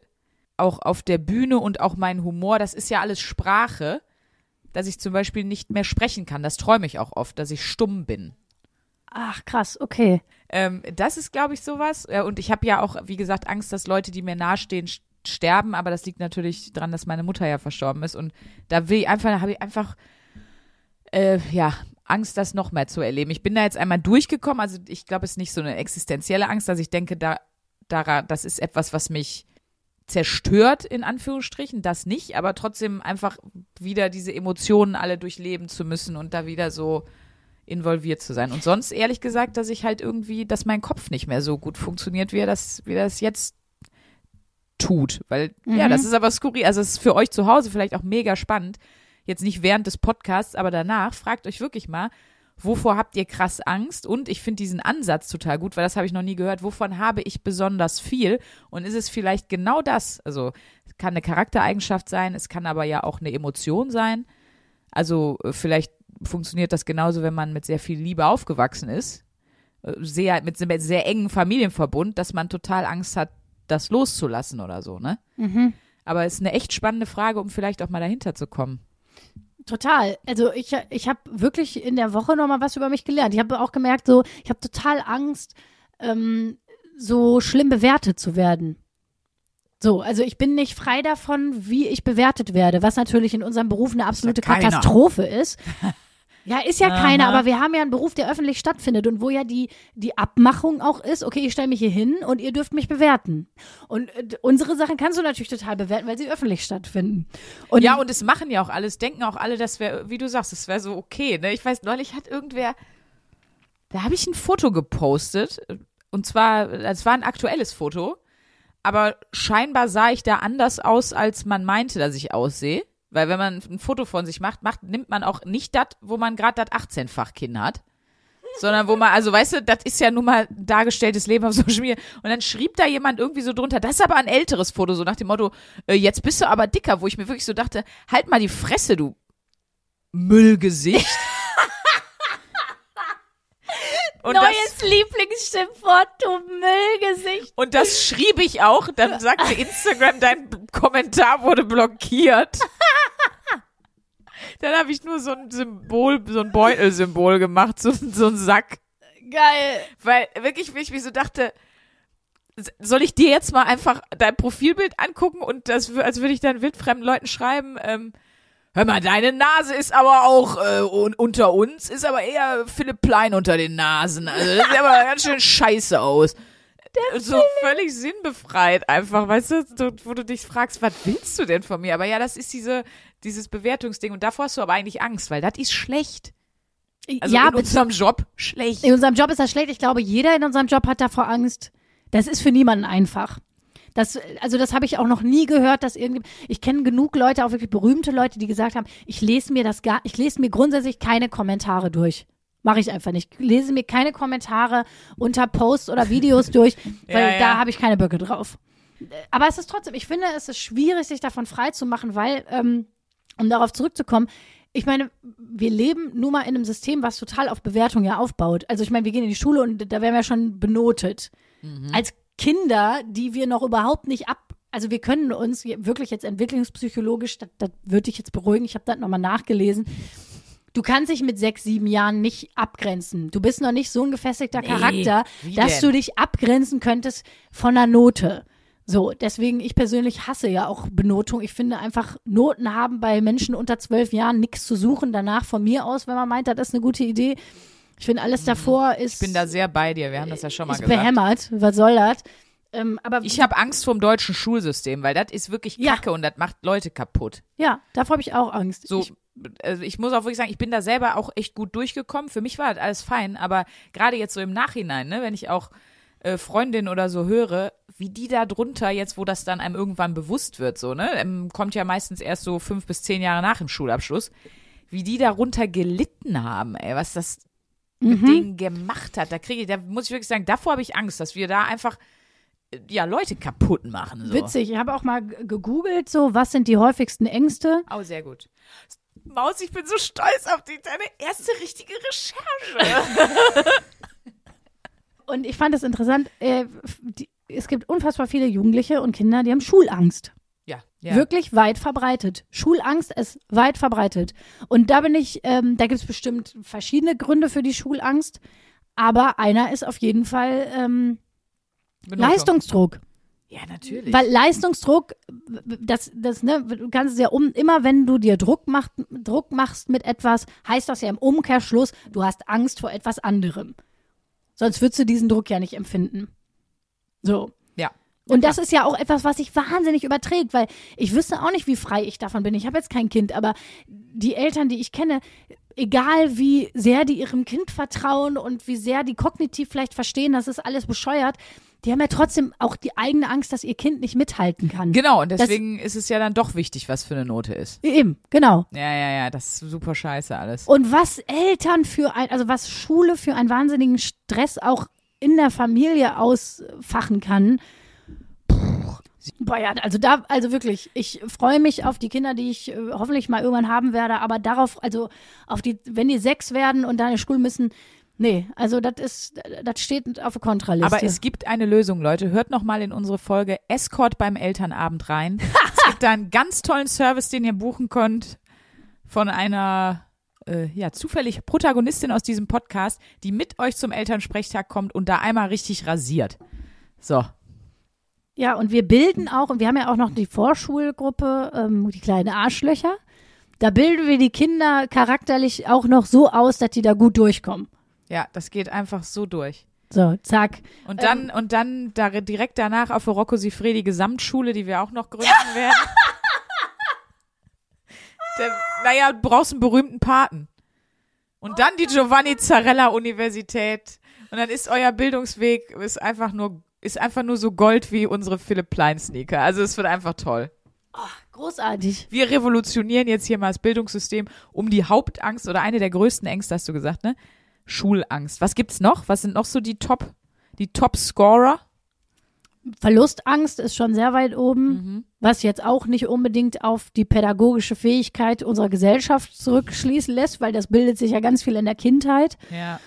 auch auf der Bühne und auch mein Humor, das ist ja alles Sprache, dass ich zum Beispiel nicht mehr sprechen kann. Das träume ich auch oft, dass ich stumm bin. Ach, krass, okay. Ähm, das ist, glaube ich, sowas. Und ich habe ja auch, wie gesagt, Angst, dass Leute, die mir nahestehen, sterben. Aber das liegt natürlich daran, dass meine Mutter ja verstorben ist. Und da will ich einfach, habe ich einfach, äh, ja, Angst, das noch mehr zu erleben. Ich bin da jetzt einmal durchgekommen. Also ich glaube, es ist nicht so eine existenzielle Angst, dass ich denke, da, da, das ist etwas, was mich zerstört, in Anführungsstrichen, das nicht, aber trotzdem einfach wieder diese Emotionen alle durchleben zu müssen und da wieder so involviert zu sein. Und sonst ehrlich gesagt, dass ich halt irgendwie, dass mein Kopf nicht mehr so gut funktioniert, wie er das, wie er das jetzt tut. Weil, ja, Mhm. das ist aber skurril. Also es ist für euch zu Hause vielleicht auch mega spannend. Jetzt nicht während des Podcasts, aber danach, fragt euch wirklich mal, wovor habt ihr krass Angst? Und ich finde diesen Ansatz total gut, weil das habe ich noch nie gehört. Wovon habe ich besonders viel? Und ist es vielleicht genau das? Also, es kann eine Charaktereigenschaft sein, es kann aber ja auch eine Emotion sein. Also, äh, vielleicht funktioniert das genauso, wenn man mit sehr viel Liebe aufgewachsen ist. Äh, Sehr, mit einem sehr engen Familienverbund, dass man total Angst hat, das loszulassen oder so, ne? Aber es ist eine echt spannende Frage, um vielleicht auch mal dahinter zu kommen. Total. Also ich, ich habe wirklich in der Woche noch mal was über mich gelernt. Ich habe auch gemerkt, so ich habe total Angst, ähm, so schlimm bewertet zu werden. So, also ich bin nicht frei davon, wie ich bewertet werde, was natürlich in unserem Beruf eine absolute. Katastrophe ist. Ja, ist ja keiner, Aha. aber wir haben ja einen Beruf, der öffentlich stattfindet und wo ja die, die Abmachung auch ist, okay, ich stelle mich hier hin und ihr dürft mich bewerten. Und äh, unsere Sachen kannst du natürlich total bewerten, weil sie öffentlich stattfinden. Und ja, und es machen ja auch alle, es denken auch alle, das wäre, wie du sagst, es wäre so okay. Ne? Ich weiß, neulich hat irgendwer, da habe ich ein Foto gepostet. Und zwar, es war ein aktuelles Foto, aber scheinbar sah ich da anders aus, als man meinte, dass ich aussehe. Weil wenn man ein Foto von sich macht, macht nimmt man auch nicht das, wo man gerade das 18-fach Kinn hat. Sondern wo man, also weißt du, das ist ja nun mal dargestelltes Leben auf Social Media. Und dann schrieb da jemand irgendwie so drunter, das ist aber ein älteres Foto, so nach dem Motto, äh, jetzt bist du aber dicker, wo ich mir wirklich so dachte, halt mal die Fresse, du Müllgesicht. Und das, neues Lieblingsschimpfwort, du Müllgesicht. und das schrieb ich auch. Dann sagte Instagram, dein Kommentar wurde blockiert. Dann habe ich nur so ein Symbol, so ein Beutelsymbol gemacht, so, so ein Sack. Geil. Weil wirklich, wie ich mir so dachte, soll ich dir jetzt mal einfach dein Profilbild angucken und das, als würde ich dann wildfremden Leuten schreiben, ähm, hör mal, deine Nase ist aber auch äh, un unter uns, ist aber eher Philipp Plein unter den Nasen. Also das sieht aber ganz schön scheiße aus. So völlig sinnbefreit einfach, weißt du, wo du dich fragst, was willst du denn von mir? Aber ja, das ist diese, dieses Bewertungsding und davor hast du aber eigentlich Angst, weil das ist schlecht. Also ja, in unserem Job schlecht. in unserem Job ist das schlecht. Ich glaube, jeder in unserem Job hat davor Angst. Das ist für niemanden einfach. Das, also das habe ich auch noch nie gehört, dass irgendwie. Ich kenne genug Leute, auch wirklich berühmte Leute, die gesagt haben, ich lese mir das gar, ich lese mir grundsätzlich keine Kommentare durch. Mache ich einfach nicht. Ich lese mir keine Kommentare unter Posts oder Videos durch, weil Ja, ja. da habe ich keine Böcke drauf. Aber es ist trotzdem, ich finde, es ist schwierig, sich davon frei zu machen, weil, ähm, um darauf zurückzukommen, ich meine, wir leben nun mal in einem System, was total auf Bewertung ja aufbaut. Also ich meine, wir gehen in die Schule und da werden wir schon benotet. Als Kinder, die wir noch überhaupt nicht ab, also wir können uns wirklich jetzt entwicklungspsychologisch, das, das würde ich jetzt beruhigen, ich habe das nochmal nachgelesen. Du kannst dich mit sechs, sieben Jahren nicht abgrenzen. Du bist noch nicht so ein gefestigter Charakter, wie dass denn? du dich abgrenzen könntest von einer Note. So, deswegen, ich persönlich hasse ja auch Benotung. Ich finde einfach, Noten haben bei Menschen unter zwölf Jahren nichts zu suchen. Danach von mir aus, wenn man meint, das ist eine gute Idee. Ich finde, alles davor ist, Ich bin da sehr bei dir, wir haben das ja schon mal ist gesagt. behämmert. Was soll das? Ähm, aber Ich habe Angst vor dem deutschen Schulsystem, weil das ist wirklich Ja. Kacke und das macht Leute kaputt. ja, davor habe ich auch Angst. So, Ich, also ich muss auch wirklich sagen, ich bin da selber auch echt gut durchgekommen. Für mich war das alles fein, aber gerade jetzt so im Nachhinein, ne, wenn ich auch äh, Freundinnen oder so höre, wie die da drunter jetzt, wo das dann einem irgendwann bewusst wird, so, ne, ähm, kommt ja meistens erst so fünf bis zehn Jahre nach dem Schulabschluss, wie die darunter gelitten haben, ey, was das mit denen gemacht hat. Da kriege ich, da muss ich wirklich sagen, davor habe ich Angst, dass wir da einfach ja Leute kaputt machen. So. Witzig, ich habe auch mal gegoogelt, so, was sind die häufigsten Ängste? Oh, sehr gut. Maus, ich bin so stolz auf dich, deine erste richtige Recherche. Und ich fand es interessant, äh, die, es gibt unfassbar viele Jugendliche und Kinder, die haben Schulangst. ja, ja. Wirklich weit verbreitet. Schulangst ist weit verbreitet. Und da bin ich, ähm, da gibt es bestimmt verschiedene Gründe für die Schulangst, aber einer ist auf jeden Fall ähm, Benotung. Leistungsdruck. Ja, natürlich. Weil Leistungsdruck, das, das, ne, du kannst es ja um, immer wenn du dir Druck, macht, Druck machst mit etwas, heißt das ja im Umkehrschluss, du hast Angst vor etwas anderem. Sonst würdest du diesen Druck ja nicht empfinden. So. ja. Und das ist ja auch etwas, was sich wahnsinnig überträgt, weil ich wüsste auch nicht, wie frei ich davon bin. Ich habe jetzt kein Kind, aber die Eltern, die ich kenne, egal wie sehr die ihrem Kind vertrauen und wie sehr die kognitiv vielleicht verstehen, das ist alles bescheuert, die haben ja trotzdem auch die eigene Angst, dass ihr Kind nicht mithalten kann. Genau, und deswegen ist es ja dann doch wichtig, was für eine Note ist. Eben, genau. Ja, ja, ja, das ist super scheiße alles. Und was Eltern für ein, also was Schule für einen wahnsinnigen Stress auch in der Familie ausfachen kann. Boah, ja, also da, also wirklich, ich freue mich auf die Kinder, die ich äh, hoffentlich mal irgendwann haben werde, aber darauf, also auf die, wenn die sechs werden und da in die Schule müssen, nee, also das ist, das steht auf der Kontraliste. Aber es gibt eine Lösung, Leute. Hört noch mal in unsere Folge Escort beim Elternabend rein. es gibt da einen ganz tollen Service, den ihr buchen könnt von einer äh, ja zufällig Protagonistin aus diesem Podcast, die mit euch zum Elternsprechtag kommt und da einmal richtig rasiert. So, Ja, und wir bilden auch, und wir haben ja auch noch die Vorschulgruppe, ähm, die kleinen Arschlöcher. Da bilden wir die Kinder charakterlich auch noch so aus, dass die da gut durchkommen. Ja, das geht einfach so durch. So, zack. Und dann, und dann da, direkt danach auf Rocco Sifredi Gesamtschule, die wir auch noch gründen werden. Der, naja, du brauchst einen berühmten Paten. Und dann die Giovanni Zarella Universität. Und dann ist euer Bildungsweg ist einfach nur, ist einfach nur so Gold wie unsere Philipp Plein Sneaker. Also es wird einfach toll. Großartig. Wir revolutionieren jetzt hier mal das Bildungssystem um die Hauptangst oder eine der größten Ängste, hast du gesagt, ne? Schulangst. Was gibt's noch? Was sind noch so die Top, die Top-Scorer? Verlustangst ist schon sehr weit oben, was jetzt auch nicht unbedingt auf die pädagogische Fähigkeit unserer Gesellschaft zurückschließen lässt, weil das bildet sich ja ganz viel in der Kindheit. Ja.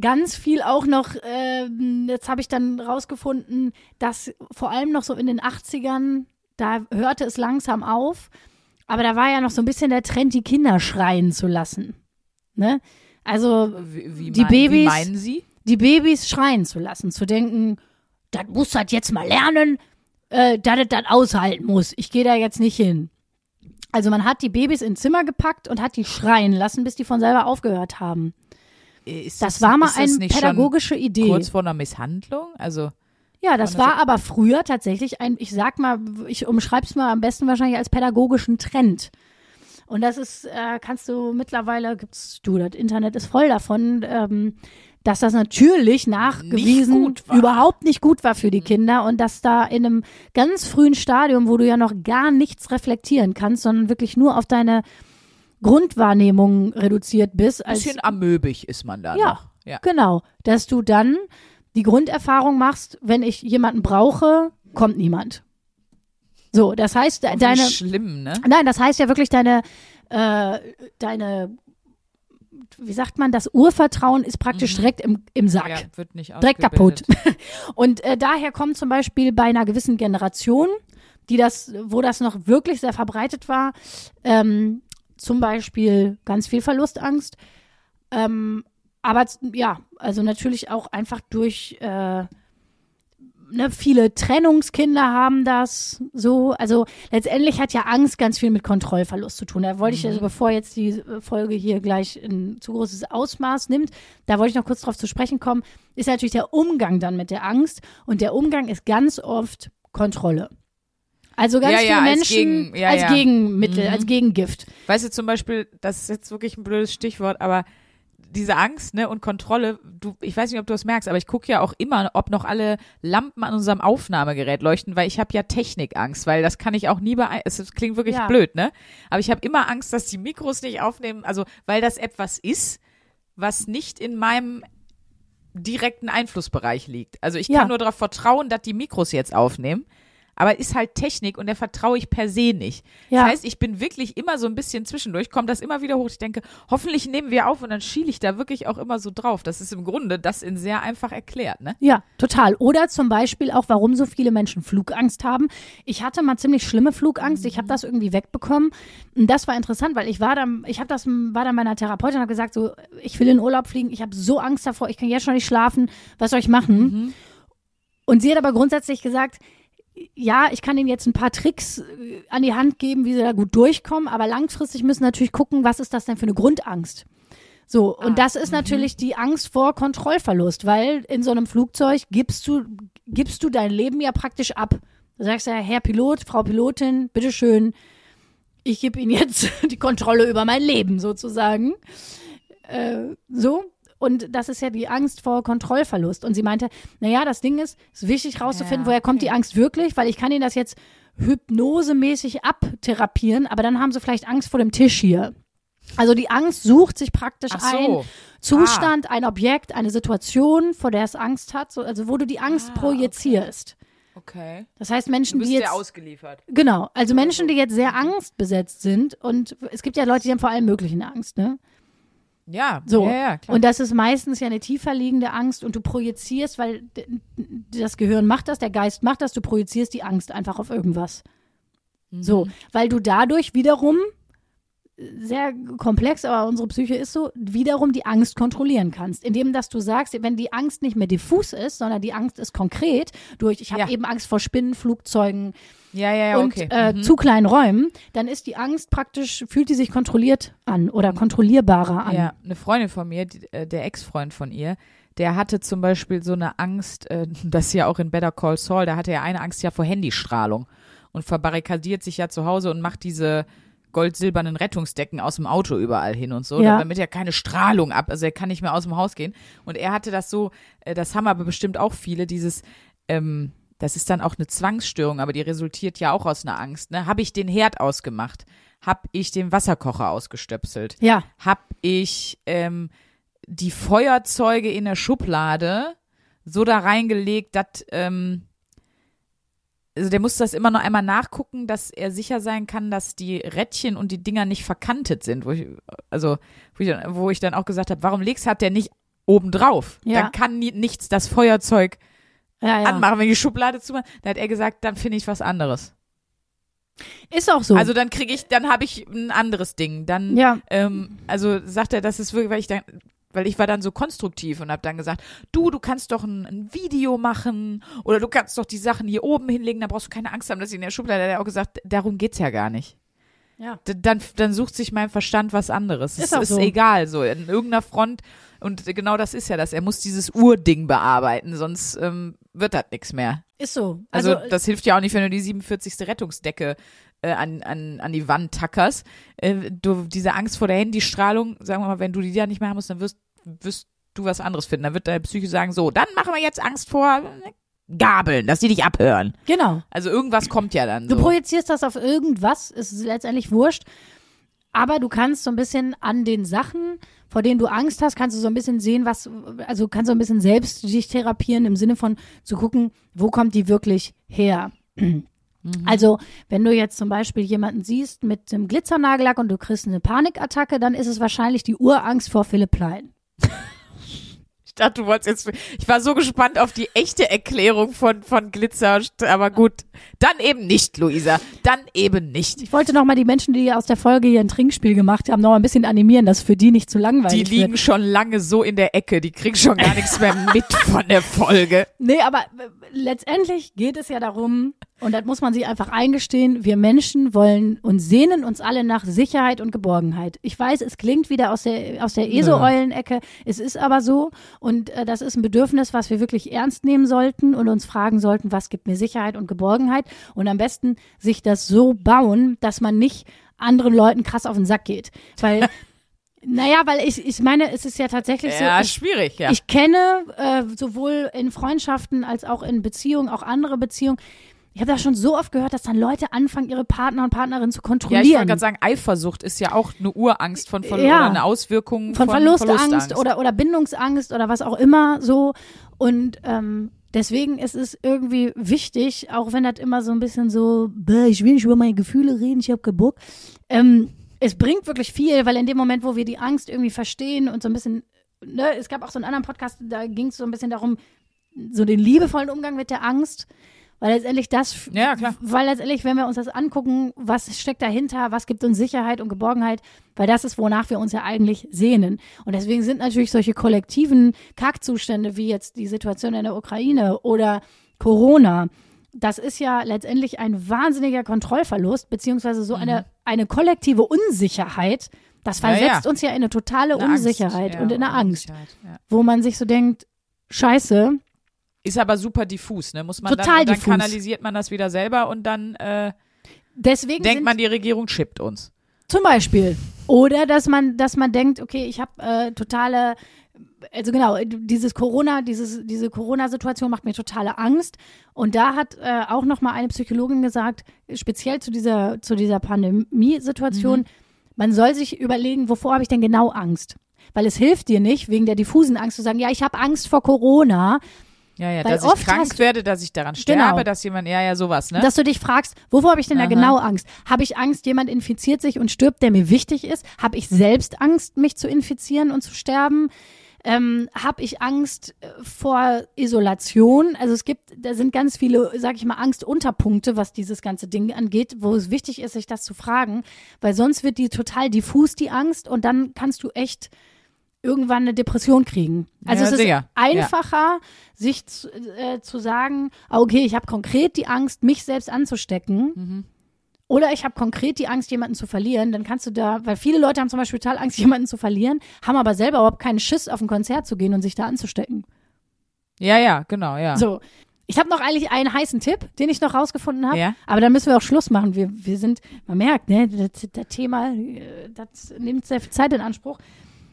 Ganz viel auch noch, ähm, jetzt habe ich dann rausgefunden, dass vor allem noch so in den 80ern, da hörte es langsam auf, aber da war ja noch so ein bisschen der Trend, die Kinder schreien zu lassen. Ne? Also Wie, wie Die mein- Babys- Wie meinen Sie? die Babys schreien zu lassen, zu denken, das muss das jetzt mal lernen, äh, dass das aushalten muss. Ich gehe da jetzt nicht hin. Also man hat die Babys ins Zimmer gepackt und hat die schreien lassen, bis die von selber aufgehört haben. Ist Das war mal das eine pädagogische Idee. Kurz vor einer Misshandlung? Also, Ja, das das war aber früher tatsächlich ein, ich sag mal, ich umschreib's mal am besten wahrscheinlich als pädagogischen Trend. Und das ist, äh, kannst du mittlerweile, gibt's du, das Internet ist voll davon, ähm, dass das natürlich nachgewiesen war. überhaupt nicht gut war für die Kinder und dass da in einem ganz frühen Stadium, wo du ja noch gar nichts reflektieren kannst, sondern wirklich nur auf deine Grundwahrnehmung reduziert bist. ein Als, bisschen amöbig ist man da Ja. noch. Ja. Genau, dass du dann die Grunderfahrung machst, wenn ich jemanden brauche, kommt niemand. So, das heißt, Wie deine, schlimm, ne? nein, das heißt ja wirklich deine, äh, deine, wie sagt man, das Urvertrauen ist praktisch direkt im, im Sack. Mhm. Ja, wird nicht Direkt kaputt. Und äh, daher kommt zum Beispiel bei einer gewissen Generation, die das, wo das noch wirklich sehr verbreitet war, ähm, zum Beispiel ganz viel Verlustangst. Ähm, aber ja, also natürlich auch einfach durch äh, ne, viele Trennungskinder haben das so. Also letztendlich hat ja Angst ganz viel mit Kontrollverlust zu tun. Da wollte ich, also bevor jetzt die Folge hier gleich ein zu großes Ausmaß nimmt, da wollte ich noch kurz drauf zu sprechen kommen, ist natürlich der Umgang dann mit der Angst. Und der Umgang ist ganz oft Kontrolle. Also ganz Ja, viele ja, als Menschen Gegen- ja, als. Gegenmittel, Mhm. als Gegengift. Weißt du zum Beispiel, das ist jetzt wirklich ein blödes Stichwort, aber diese Angst ne, und Kontrolle, du, ich weiß nicht, ob du das merkst, aber ich gucke ja auch immer, ob noch alle Lampen an unserem Aufnahmegerät leuchten, weil ich habe ja Technikangst, weil das kann ich auch nie beeinflussen. Es klingt wirklich Ja. blöd, ne? Aber ich habe immer Angst, dass die Mikros nicht aufnehmen, also weil das etwas ist, was nicht in meinem direkten Einflussbereich liegt. Also ich Ja. kann nur darauf vertrauen, dass die Mikros jetzt aufnehmen. Aber ist halt Technik und der vertraue ich per se nicht. Ja. Das heißt, ich bin wirklich immer so ein bisschen zwischendurch, kommt das immer wieder hoch. Ich denke, hoffentlich nehmen wir auf und dann schiele ich da wirklich auch immer so drauf. Das ist im Grunde das in sehr einfach erklärt, ne? Ja, total. Oder zum Beispiel auch, warum so viele Menschen Flugangst haben. Ich hatte mal ziemlich schlimme Flugangst. Ich habe das irgendwie wegbekommen. Und das war interessant, weil ich war dann, ich habe das, war dann meiner Therapeutin und habe gesagt, so, ich will in Urlaub fliegen. Ich habe so Angst davor. Ich kann jetzt schon nicht schlafen. Was soll ich machen? Und sie hat aber grundsätzlich gesagt, ja, ich kann ihnen jetzt ein paar Tricks äh, an die Hand geben, wie sie da gut durchkommen, aber langfristig müssen natürlich gucken, was ist das denn für eine Grundangst? So, und das ist natürlich die Angst vor Kontrollverlust, weil in so einem Flugzeug gibst du, gibst du dein Leben ja praktisch ab. Du sagst ja, Herr Pilot, Frau Pilotin, bitteschön, ich gebe Ihnen jetzt die Kontrolle über mein Leben sozusagen. Äh, so. Und das ist ja die Angst vor Kontrollverlust. Und sie meinte, naja, das Ding ist, es ist wichtig rauszufinden, Ja, woher kommt okay. die Angst wirklich, weil ich kann ihnen das jetzt hypnosemäßig abtherapieren, aber dann haben sie vielleicht Angst vor dem Tisch hier. Also die Angst sucht sich praktisch so. ein Zustand, ein Objekt, eine Situation, vor der es Angst hat, so, also wo du die Angst Ah, projizierst. Okay. Das heißt, Du Menschen, bist die jetzt ausgeliefert. Genau, also Menschen, die jetzt sehr angstbesetzt sind und es gibt ja Leute, die haben vor allem möglichen Angst, ne? Ja, So. ja, ja, klar. Und das ist meistens ja eine tiefer liegende Angst und du projizierst, weil das Gehirn macht das, der Geist macht das, du projizierst die Angst einfach auf irgendwas. Mhm. So, weil du dadurch wiederum sehr komplex, aber unsere Psyche ist so, wiederum die Angst kontrollieren kannst, indem dass du sagst, wenn die Angst nicht mehr diffus ist, sondern die Angst ist konkret durch, ich habe Ja. eben Angst vor Spinnen, Flugzeugen, ja, ja, und okay. äh, Mhm. zu kleinen Räumen, dann ist die Angst praktisch, fühlt die sich kontrolliert an oder kontrollierbarer an. Ja, eine Freundin von mir, die, äh, der Ex-Freund von ihr, der hatte zum Beispiel so eine Angst, äh, das ja auch in Better Call Saul, da hatte er eine Angst ja vor Handystrahlung und verbarrikadiert sich ja zu Hause und macht diese gold-silbernen Rettungsdecken aus dem Auto überall hin und so, Ja. damit er keine Strahlung ab, also er kann nicht mehr aus dem Haus gehen. Und er hatte das so, äh, das haben aber bestimmt auch viele, dieses, ähm, das ist dann auch eine Zwangsstörung, aber die resultiert ja auch aus einer Angst. Ne? Habe ich den Herd ausgemacht? Hab ich den Wasserkocher ausgestöpselt? Ja, hab ich ähm, die Feuerzeuge in der Schublade so da reingelegt, dass ähm, also der muss das immer noch einmal nachgucken, dass er sicher sein kann, dass die Rädchen und die Dinger nicht verkantet sind. Wo ich, also wo ich, dann, wo ich dann auch gesagt habe, warum legst hat der nicht oben drauf? Ja. Dann kann nie, nichts das Feuerzeug ja, ja. anmachen, wenn die Schublade zumacht. Da hat er gesagt, dann finde ich was anderes. Ist auch so. Also dann kriege ich, dann habe ich ein anderes Ding. Dann ja, ähm, also sagt er, das ist wirklich, weil ich dann, weil ich war dann so konstruktiv und habe dann gesagt, du, du kannst doch ein, ein Video machen oder du kannst doch die Sachen hier oben hinlegen, da brauchst du keine Angst haben, dass sie in der Schublade. Hat er auch gesagt, darum geht's ja gar nicht. ja. D dann, dann sucht sich mein Verstand was anderes. Ist es ist so. egal, so in irgendeiner Front. Und genau das ist ja das. Er muss dieses Urding bearbeiten, sonst ähm, wird das nichts mehr. Ist so. Also, Also, das hilft ja auch nicht, wenn du die 47. Rettungsdecke äh, an, an, an die Wand tackerst. Äh, du, diese Angst vor der Handystrahlung, sagen wir mal, wenn du die da nicht mehr haben musst, dann wirst, wirst du was anderes finden. Dann wird deine Psyche sagen, so, dann machen wir jetzt Angst vor äh, Gabeln, dass die dich abhören. genau. Also irgendwas kommt ja dann Du so. projizierst das auf irgendwas, ist letztendlich wurscht. Aber du kannst so ein bisschen an den Sachen, vor denen du Angst hast, kannst du so ein bisschen sehen, was, also kannst du ein bisschen selbst dich therapieren im Sinne von zu gucken, wo kommt die wirklich her. Also, wenn du jetzt zum Beispiel jemanden siehst mit einem Glitzernagellack und du kriegst eine Panikattacke, dann ist es wahrscheinlich die Urangst vor Philipp Plein. Ich dachte, du wolltest jetzt, ich war so gespannt auf die echte Erklärung von, von Glitzer, aber gut. Dann eben nicht, Luisa. Dann eben nicht. Ich wollte noch mal die Menschen, die aus der Folge hier ein Trinkspiel gemacht haben, noch mal ein bisschen animieren, dass für die nicht zu Die langweilig liegen wird. schon lange so in der Ecke, die kriegen schon gar nichts mehr mit von der Folge. Nee, aber äh, letztendlich geht es ja darum, und das muss man sich einfach eingestehen, wir Menschen wollen und sehnen uns alle nach Sicherheit und Geborgenheit. Ich weiß, es klingt wieder aus der, aus der ESO-Eulen-Ecke, es ist aber so und äh, das ist ein Bedürfnis, was wir wirklich ernst nehmen sollten und uns fragen sollten, was gibt mir Sicherheit und Geborgenheit und am besten sich das so bauen, dass man nicht anderen Leuten krass auf den Sack geht. Weil, naja, weil ich, ich meine, es ist ja tatsächlich Ja, so, ich, schwierig, ja. ich kenne äh, sowohl in Freundschaften als auch in Beziehungen, auch andere Beziehungen. Ich habe das schon so oft gehört, dass dann Leute anfangen, ihre Partner und Partnerinnen zu Ja, ich wollte kontrollieren. gerade sagen, Eifersucht ist ja auch eine Urangst von, von Ja. oder eine Auswirkung von, von, Verlustangst, oder, oder Bindungsangst oder was auch immer so. Und ähm, deswegen ist es irgendwie wichtig, auch wenn das immer so ein bisschen so, "Bäh, ich will nicht über meine Gefühle reden, ich habe keinen Bock. Ähm, es bringt wirklich viel, weil in dem Moment, wo wir die Angst irgendwie verstehen und so ein bisschen, ne, es gab auch so einen anderen Podcast, da ging es so ein bisschen darum, so den liebevollen Umgang mit der Angst. Weil letztendlich das, Ja, klar. weil letztendlich, wenn wir uns das angucken, was steckt dahinter, was gibt uns Sicherheit und Geborgenheit, weil das ist, wonach wir uns ja eigentlich sehnen. Und deswegen sind natürlich solche kollektiven Kackzustände wie jetzt die Situation in der Ukraine oder Corona, das ist ja letztendlich ein wahnsinniger Kontrollverlust, beziehungsweise so eine, eine kollektive Unsicherheit. Das Mhm. Ja, versetzt ja. uns ja in eine totale Eine Angst, Unsicherheit ja, und in eine Angst, wo man sich so denkt, scheiße, Ist aber super diffus, ne? Muss man Total dann, dann diffus. kanalisiert man das wieder selber und dann äh, deswegen denkt man, die Regierung chippt uns. Zum Beispiel. Oder dass man, dass man denkt, okay, ich habe äh, totale also genau, dieses Corona, dieses, diese Corona-Situation macht mir totale Angst. Und da hat äh, auch noch mal eine Psychologin gesagt, speziell zu dieser, zu dieser Pandemie-Situation, man soll sich überlegen, wovor habe ich denn genau Angst? Weil es hilft dir nicht, wegen der diffusen Angst zu sagen, ja, ich habe Angst vor Corona, Ja, ja, Weil dass ich oft krank hast- werde, dass ich daran Genau. sterbe, dass jemand, ja, ja, sowas, ne? dass du dich fragst, wovor habe ich denn da Aha. genau Angst? Habe ich Angst, jemand infiziert sich und stirbt, der mir wichtig ist? Habe ich selbst Angst, mich zu infizieren und zu sterben? Ähm, habe ich Angst äh, vor Isolation? Also es gibt, da sind ganz viele, sag ich mal, Angstunterpunkte, was dieses ganze Ding angeht, wo es wichtig ist, sich das zu fragen, weil sonst wird die total diffus, die Angst, und dann kannst du echt irgendwann eine Depression kriegen. Also Ja, es ist sicher. einfacher, sich zu, äh, zu sagen, ah, okay, ich habe konkret die Angst, mich selbst anzustecken. Mhm. Oder ich habe konkret die Angst, jemanden zu verlieren. Dann kannst du da, weil viele Leute haben zum Beispiel total Angst, jemanden zu verlieren, haben aber selber überhaupt keinen Schiss, auf ein Konzert zu gehen und sich da anzustecken. ja, ja, genau, ja. So. Ich habe noch eigentlich einen heißen Tipp, den ich noch rausgefunden habe. Ja. Aber dann müssen wir auch Schluss machen. Wir, wir sind, man merkt, ne, das, das Thema, äh, das nimmt sehr viel Zeit in Anspruch.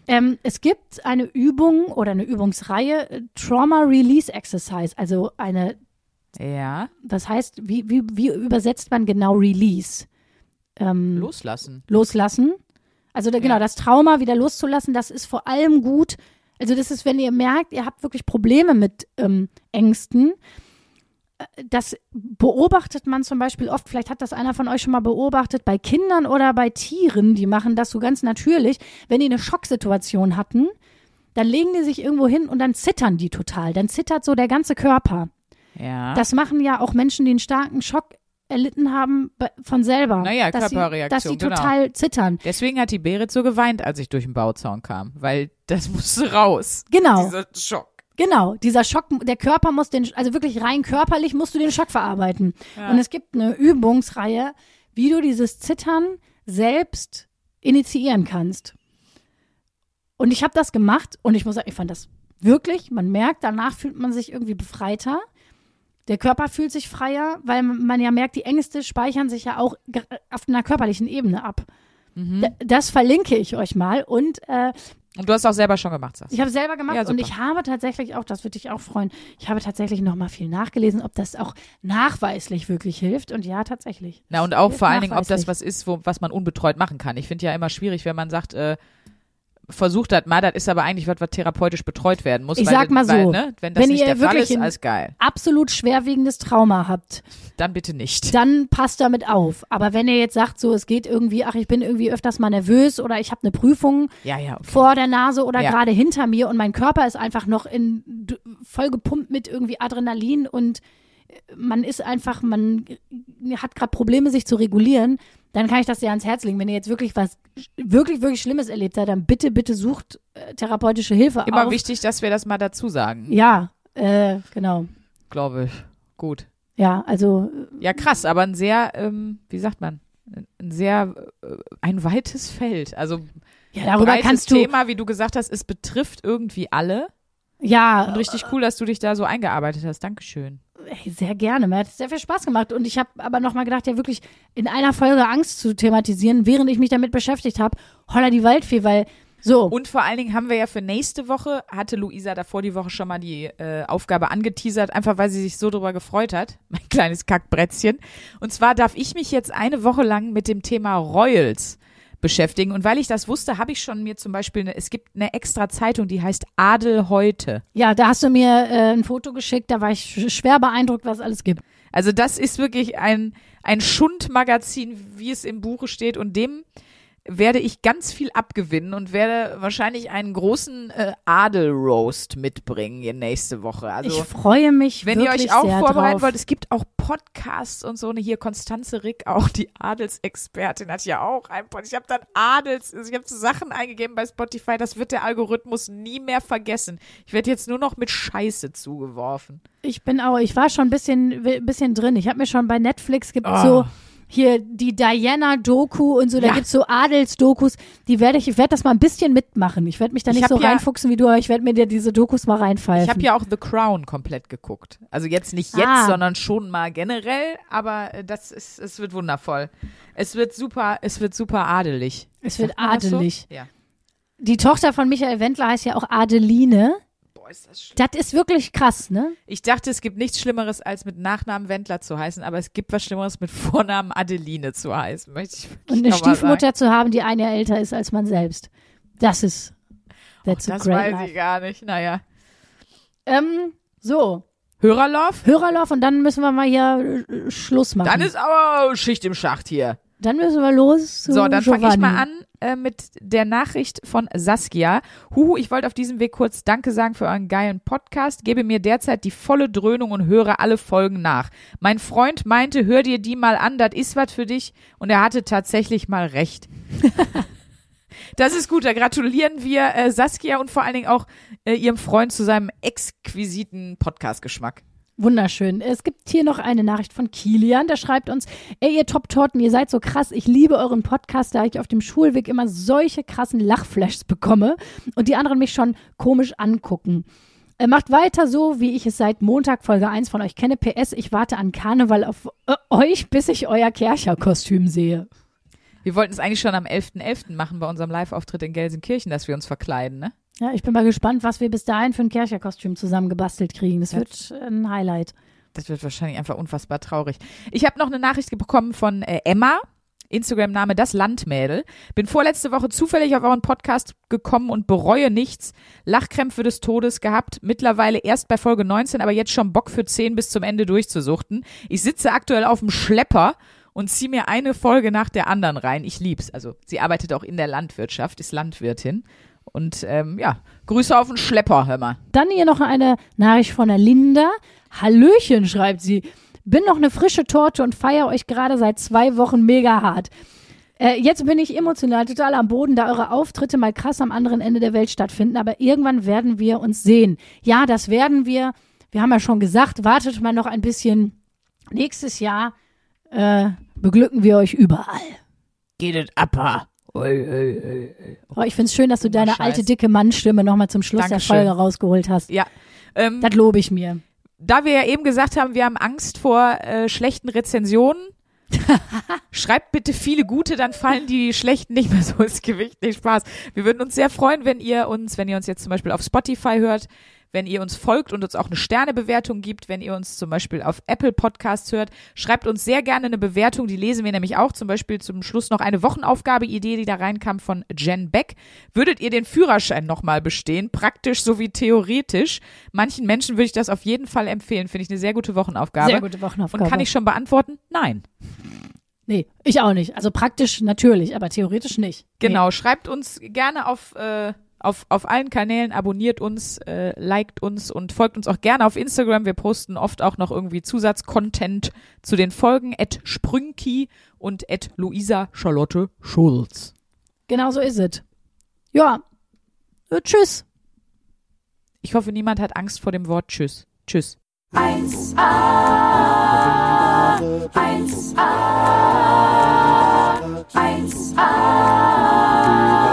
Ähm, es gibt eine Übung oder eine Übungsreihe, äh, Trauma Release Exercise, also eine, Ja, was heißt, wie, wie, wie übersetzt man genau Release? Ähm, loslassen. loslassen. Also da, genau, Ja. das Trauma wieder loszulassen, das ist vor allem gut. Also das ist, wenn ihr merkt, ihr habt wirklich Probleme mit ähm, Ängsten. Das beobachtet man zum Beispiel oft, vielleicht hat das einer von euch schon mal beobachtet, bei Kindern oder bei Tieren, die machen das so ganz natürlich. Wenn die eine Schocksituation hatten, dann legen die sich irgendwo hin und dann zittern die total. Dann zittert so der ganze Körper. Ja. Das machen ja auch Menschen, die einen starken Schock erlitten haben, be- von selber. Naja, dass sie, Körperreaktion, Dass sie genau. total zittern. Deswegen hat die Berit so geweint, als ich durch den Bauzaun kam, weil das musste raus. Genau. Dieser Schock. Genau, dieser Schock, der Körper muss den, also wirklich rein körperlich musst du den Schock verarbeiten. Und es gibt eine Übungsreihe, wie du dieses Zittern selbst initiieren kannst. Und ich habe das gemacht und ich muss sagen, ich fand das wirklich, man merkt, danach fühlt man sich irgendwie befreiter. Der Körper fühlt sich freier, weil man ja merkt, die Ängste speichern sich ja auch auf einer körperlichen Ebene ab. Da- Das verlinke ich euch mal und äh, Und du hast auch selber schon gemacht, sagst du. ich habe selber gemacht Ja, und ich habe tatsächlich auch, das würde dich auch freuen, ich habe tatsächlich noch mal viel nachgelesen, ob das auch nachweislich wirklich hilft. Und ja, tatsächlich. Na, und auch vor allen Dingen, ob das was ist, wo, was man unbetreut machen kann. Ich finde ja immer schwierig, wenn man sagt, äh, versucht das mal, das ist aber eigentlich was, was therapeutisch betreut werden muss. Ich weil, sag mal weil, so, ne, wenn das wenn nicht ihr der Fall wirklich ist, alles geil. Absolut schwerwiegendes Trauma habt, Dann bitte nicht. dann passt damit auf. Aber wenn ihr jetzt sagt, so es geht irgendwie, ach, ich bin irgendwie öfters mal nervös oder ich habe eine Prüfung Ja, ja, okay. vor der Nase oder Ja. gerade hinter mir und mein Körper ist einfach noch in voll gepumpt mit irgendwie Adrenalin und äh, man ist einfach, man äh, hat gerade Probleme, sich zu regulieren, dann kann ich das dir ans Herz legen. Wenn ihr jetzt wirklich was wirklich, wirklich Schlimmes erlebt habt, dann bitte, bitte sucht äh, therapeutische Hilfe Immer auf. wichtig, dass wir das mal dazu sagen, Ja, äh, genau. glaube ich. Gut. Ja, also Ja, krass, aber ein sehr, ähm, wie sagt man, ein sehr, äh, ein weites Feld. Also ja, darüber kannst du Thema, wie du gesagt hast, es betrifft irgendwie alle. ja Und richtig cool, dass du dich da so eingearbeitet hast. Dankeschön. Sehr gerne. Mir hat sehr viel Spaß gemacht. Und ich habe aber nochmal gedacht, ja wirklich in einer Folge Angst zu thematisieren, während ich mich damit beschäftigt habe. Holla die Waldfee, weil so. Und vor allen Dingen haben wir ja für nächste Woche, hatte Luisa davor die Woche schon mal die äh, Aufgabe angeteasert, einfach weil sie sich so drüber gefreut hat. Mein kleines Kackbrettchen. Und zwar darf ich mich jetzt eine Woche lang mit dem Thema Royals beschäftigen. Und weil ich das wusste, habe ich schon mir zum Beispiel, eine, es gibt eine extra Zeitung, die heißt Adel heute. Ja, da hast du mir äh, ein Foto geschickt, da war ich sch- schwer beeindruckt, was es alles gibt. Also das ist wirklich ein, ein Schundmagazin, wie es im Buche steht. Und dem werde ich ganz viel abgewinnen und werde wahrscheinlich einen großen äh, Adel-Roast mitbringen hier nächste Woche. Also ich freue mich wenn ihr euch auch vorbereiten drauf. wollt, es gibt auch Podcasts und so. Ne, hier Konstanze Rick, auch die Adelsexpertin, hat ja auch einen Podcast. Ich habe dann Adels, also ich habe so Sachen eingegeben bei Spotify, das wird der Algorithmus nie mehr vergessen. Ich werde jetzt nur noch mit Scheiße zugeworfen. Ich bin auch, ich war schon ein bisschen, bisschen drin. Ich habe mir schon bei Netflix gibt Oh. so hier die Diana-Doku und so, da Ja. gibt's so Adelsdokus, die werde ich, ich werde das mal ein bisschen mitmachen. Ich werde mich da Ich nicht so ja- reinfuchsen wie du, aber ich werde mir dir diese Dokus mal reinpfeifen. Ich habe ja auch The Crown komplett geguckt. Also jetzt nicht jetzt, Ah. sondern schon mal generell, aber äh, das ist, es wird wundervoll. Es wird super, es wird super adelig. Es wird das so? adelig. Ja. Die Tochter von Michael Wendler heißt ja auch Adeline. Boah, ist das schlimm. Das ist wirklich krass, ne? Ich dachte, es gibt nichts Schlimmeres, als mit Nachnamen Wendler zu heißen, aber es gibt was Schlimmeres, mit Vornamen Adeline zu heißen. Möchte ich Und eine mal sagen. Stiefmutter zu haben, die ein Jahr älter ist als man selbst. Das ist. That's a Das weiß life. ich gar nicht. Naja. Ähm, so. Hörerlauf? Hörerlauf und dann müssen wir mal hier äh, Schluss machen. Dann ist aber Schicht im Schacht hier. Dann müssen wir los. So, dann fange ich mal an äh, mit der Nachricht von Saskia. Huhu, ich wollte auf diesem Weg kurz Danke sagen für euren geilen Podcast. Gebe mir derzeit die volle Dröhnung und höre alle Folgen nach. Mein Freund meinte, hör dir die mal an, das ist was für dich. Und er hatte tatsächlich mal recht. Das ist gut, da gratulieren wir äh, Saskia und vor allen Dingen auch äh, ihrem Freund zu seinem exquisiten Podcast-Geschmack. Wunderschön. Es gibt hier noch eine Nachricht von Kilian, der schreibt uns, ey ihr Top-Torten, ihr seid so krass, ich liebe euren Podcast, da ich auf dem Schulweg immer solche krassen Lachflashs bekomme und die anderen mich schon komisch angucken. Äh, macht weiter so, wie ich es seit Montag Folge 1 von euch kenne. PS, ich warte an Karneval auf äh, euch, bis ich euer Kercher-Kostüm sehe. Wir wollten es eigentlich schon am 11.11. machen bei unserem Live-Auftritt in Gelsenkirchen, dass wir uns verkleiden, ne? Ja, ich bin mal gespannt, was wir bis dahin für ein Kercher-Kostüm zusammengebastelt kriegen. Das wird äh, ein Highlight. Das wird wahrscheinlich einfach unfassbar traurig. Ich habe noch eine Nachricht bekommen von äh, Emma. Instagram-Name das Landmädel. Bin vorletzte Woche zufällig auf euren Podcast gekommen und bereue nichts. Lachkrämpfe des Todes gehabt. Mittlerweile erst bei Folge 19, aber jetzt schon Bock für 10 bis zum Ende durchzusuchten. Ich sitze aktuell auf dem Schlepper und ziehe mir eine Folge nach der anderen rein. Ich lieb's. Also sie arbeitet auch in der Landwirtschaft, ist Landwirtin. Und ähm, ja, Grüße auf den Schlepper, hör mal. Dann hier noch eine Nachricht von der Linda. Hallöchen, schreibt sie. Bin noch eine frische Torte und feiere euch gerade seit zwei Wochen mega hart. Äh, jetzt bin ich emotional total am Boden, da eure Auftritte mal krass am anderen Ende der Welt stattfinden. Aber irgendwann werden wir uns sehen. Ja, das werden wir. Wir haben ja schon gesagt, wartet mal noch ein bisschen. Nächstes Jahr äh, beglücken wir euch überall. Geht es Oh, ich find's schön, dass du deine Scheiß. alte, dicke Mannstimme nochmal zum Schluss Dankeschön. der Folge rausgeholt hast. Ja. Ähm, Das lobe ich mir. da wir ja eben gesagt haben, wir haben Angst vor äh, schlechten Rezensionen, schreibt bitte viele gute, dann fallen die schlechten nicht mehr so ins Gewicht. Nee, Spaß. Wir würden uns sehr freuen, wenn ihr uns, wenn ihr uns jetzt zum Beispiel auf Spotify hört, wenn ihr uns folgt und uns auch eine Sternebewertung gibt, wenn ihr uns zum Beispiel auf Apple Podcasts hört, schreibt uns sehr gerne eine Bewertung, die lesen wir nämlich auch. Zum Beispiel zum Schluss noch eine Wochenaufgabe-Idee, die da reinkam von Jen Beck. Würdet ihr den Führerschein nochmal bestehen? Praktisch sowie theoretisch. Manchen Menschen würde ich das auf jeden Fall empfehlen. Finde ich eine sehr gute Wochenaufgabe. Sehr gute Wochenaufgabe. Und kann ich schon beantworten? Nein. Nee, ich auch nicht. Also praktisch natürlich, aber theoretisch nicht. Genau. Schreibt uns gerne auf, äh, auf, auf allen Kanälen, abonniert uns, äh, liked uns und folgt uns auch gerne auf Instagram. Wir posten oft auch noch irgendwie Zusatzcontent zu den Folgen. At Sprünki und at Luisa Charlotte Schulz. Genau so ist es. Ja. Äh, tschüss. Ich hoffe, niemand hat Angst vor dem Wort Tschüss. Tschüss. 1a, 1a, 1a, 1a,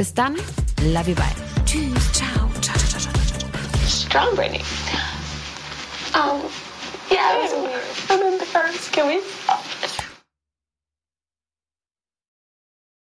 Bis dann, love you, bye. Tschüss, ciao, ciao, ciao, ciao, ciao, ciao. strong Brittany. Um, yeah, I remember. Can we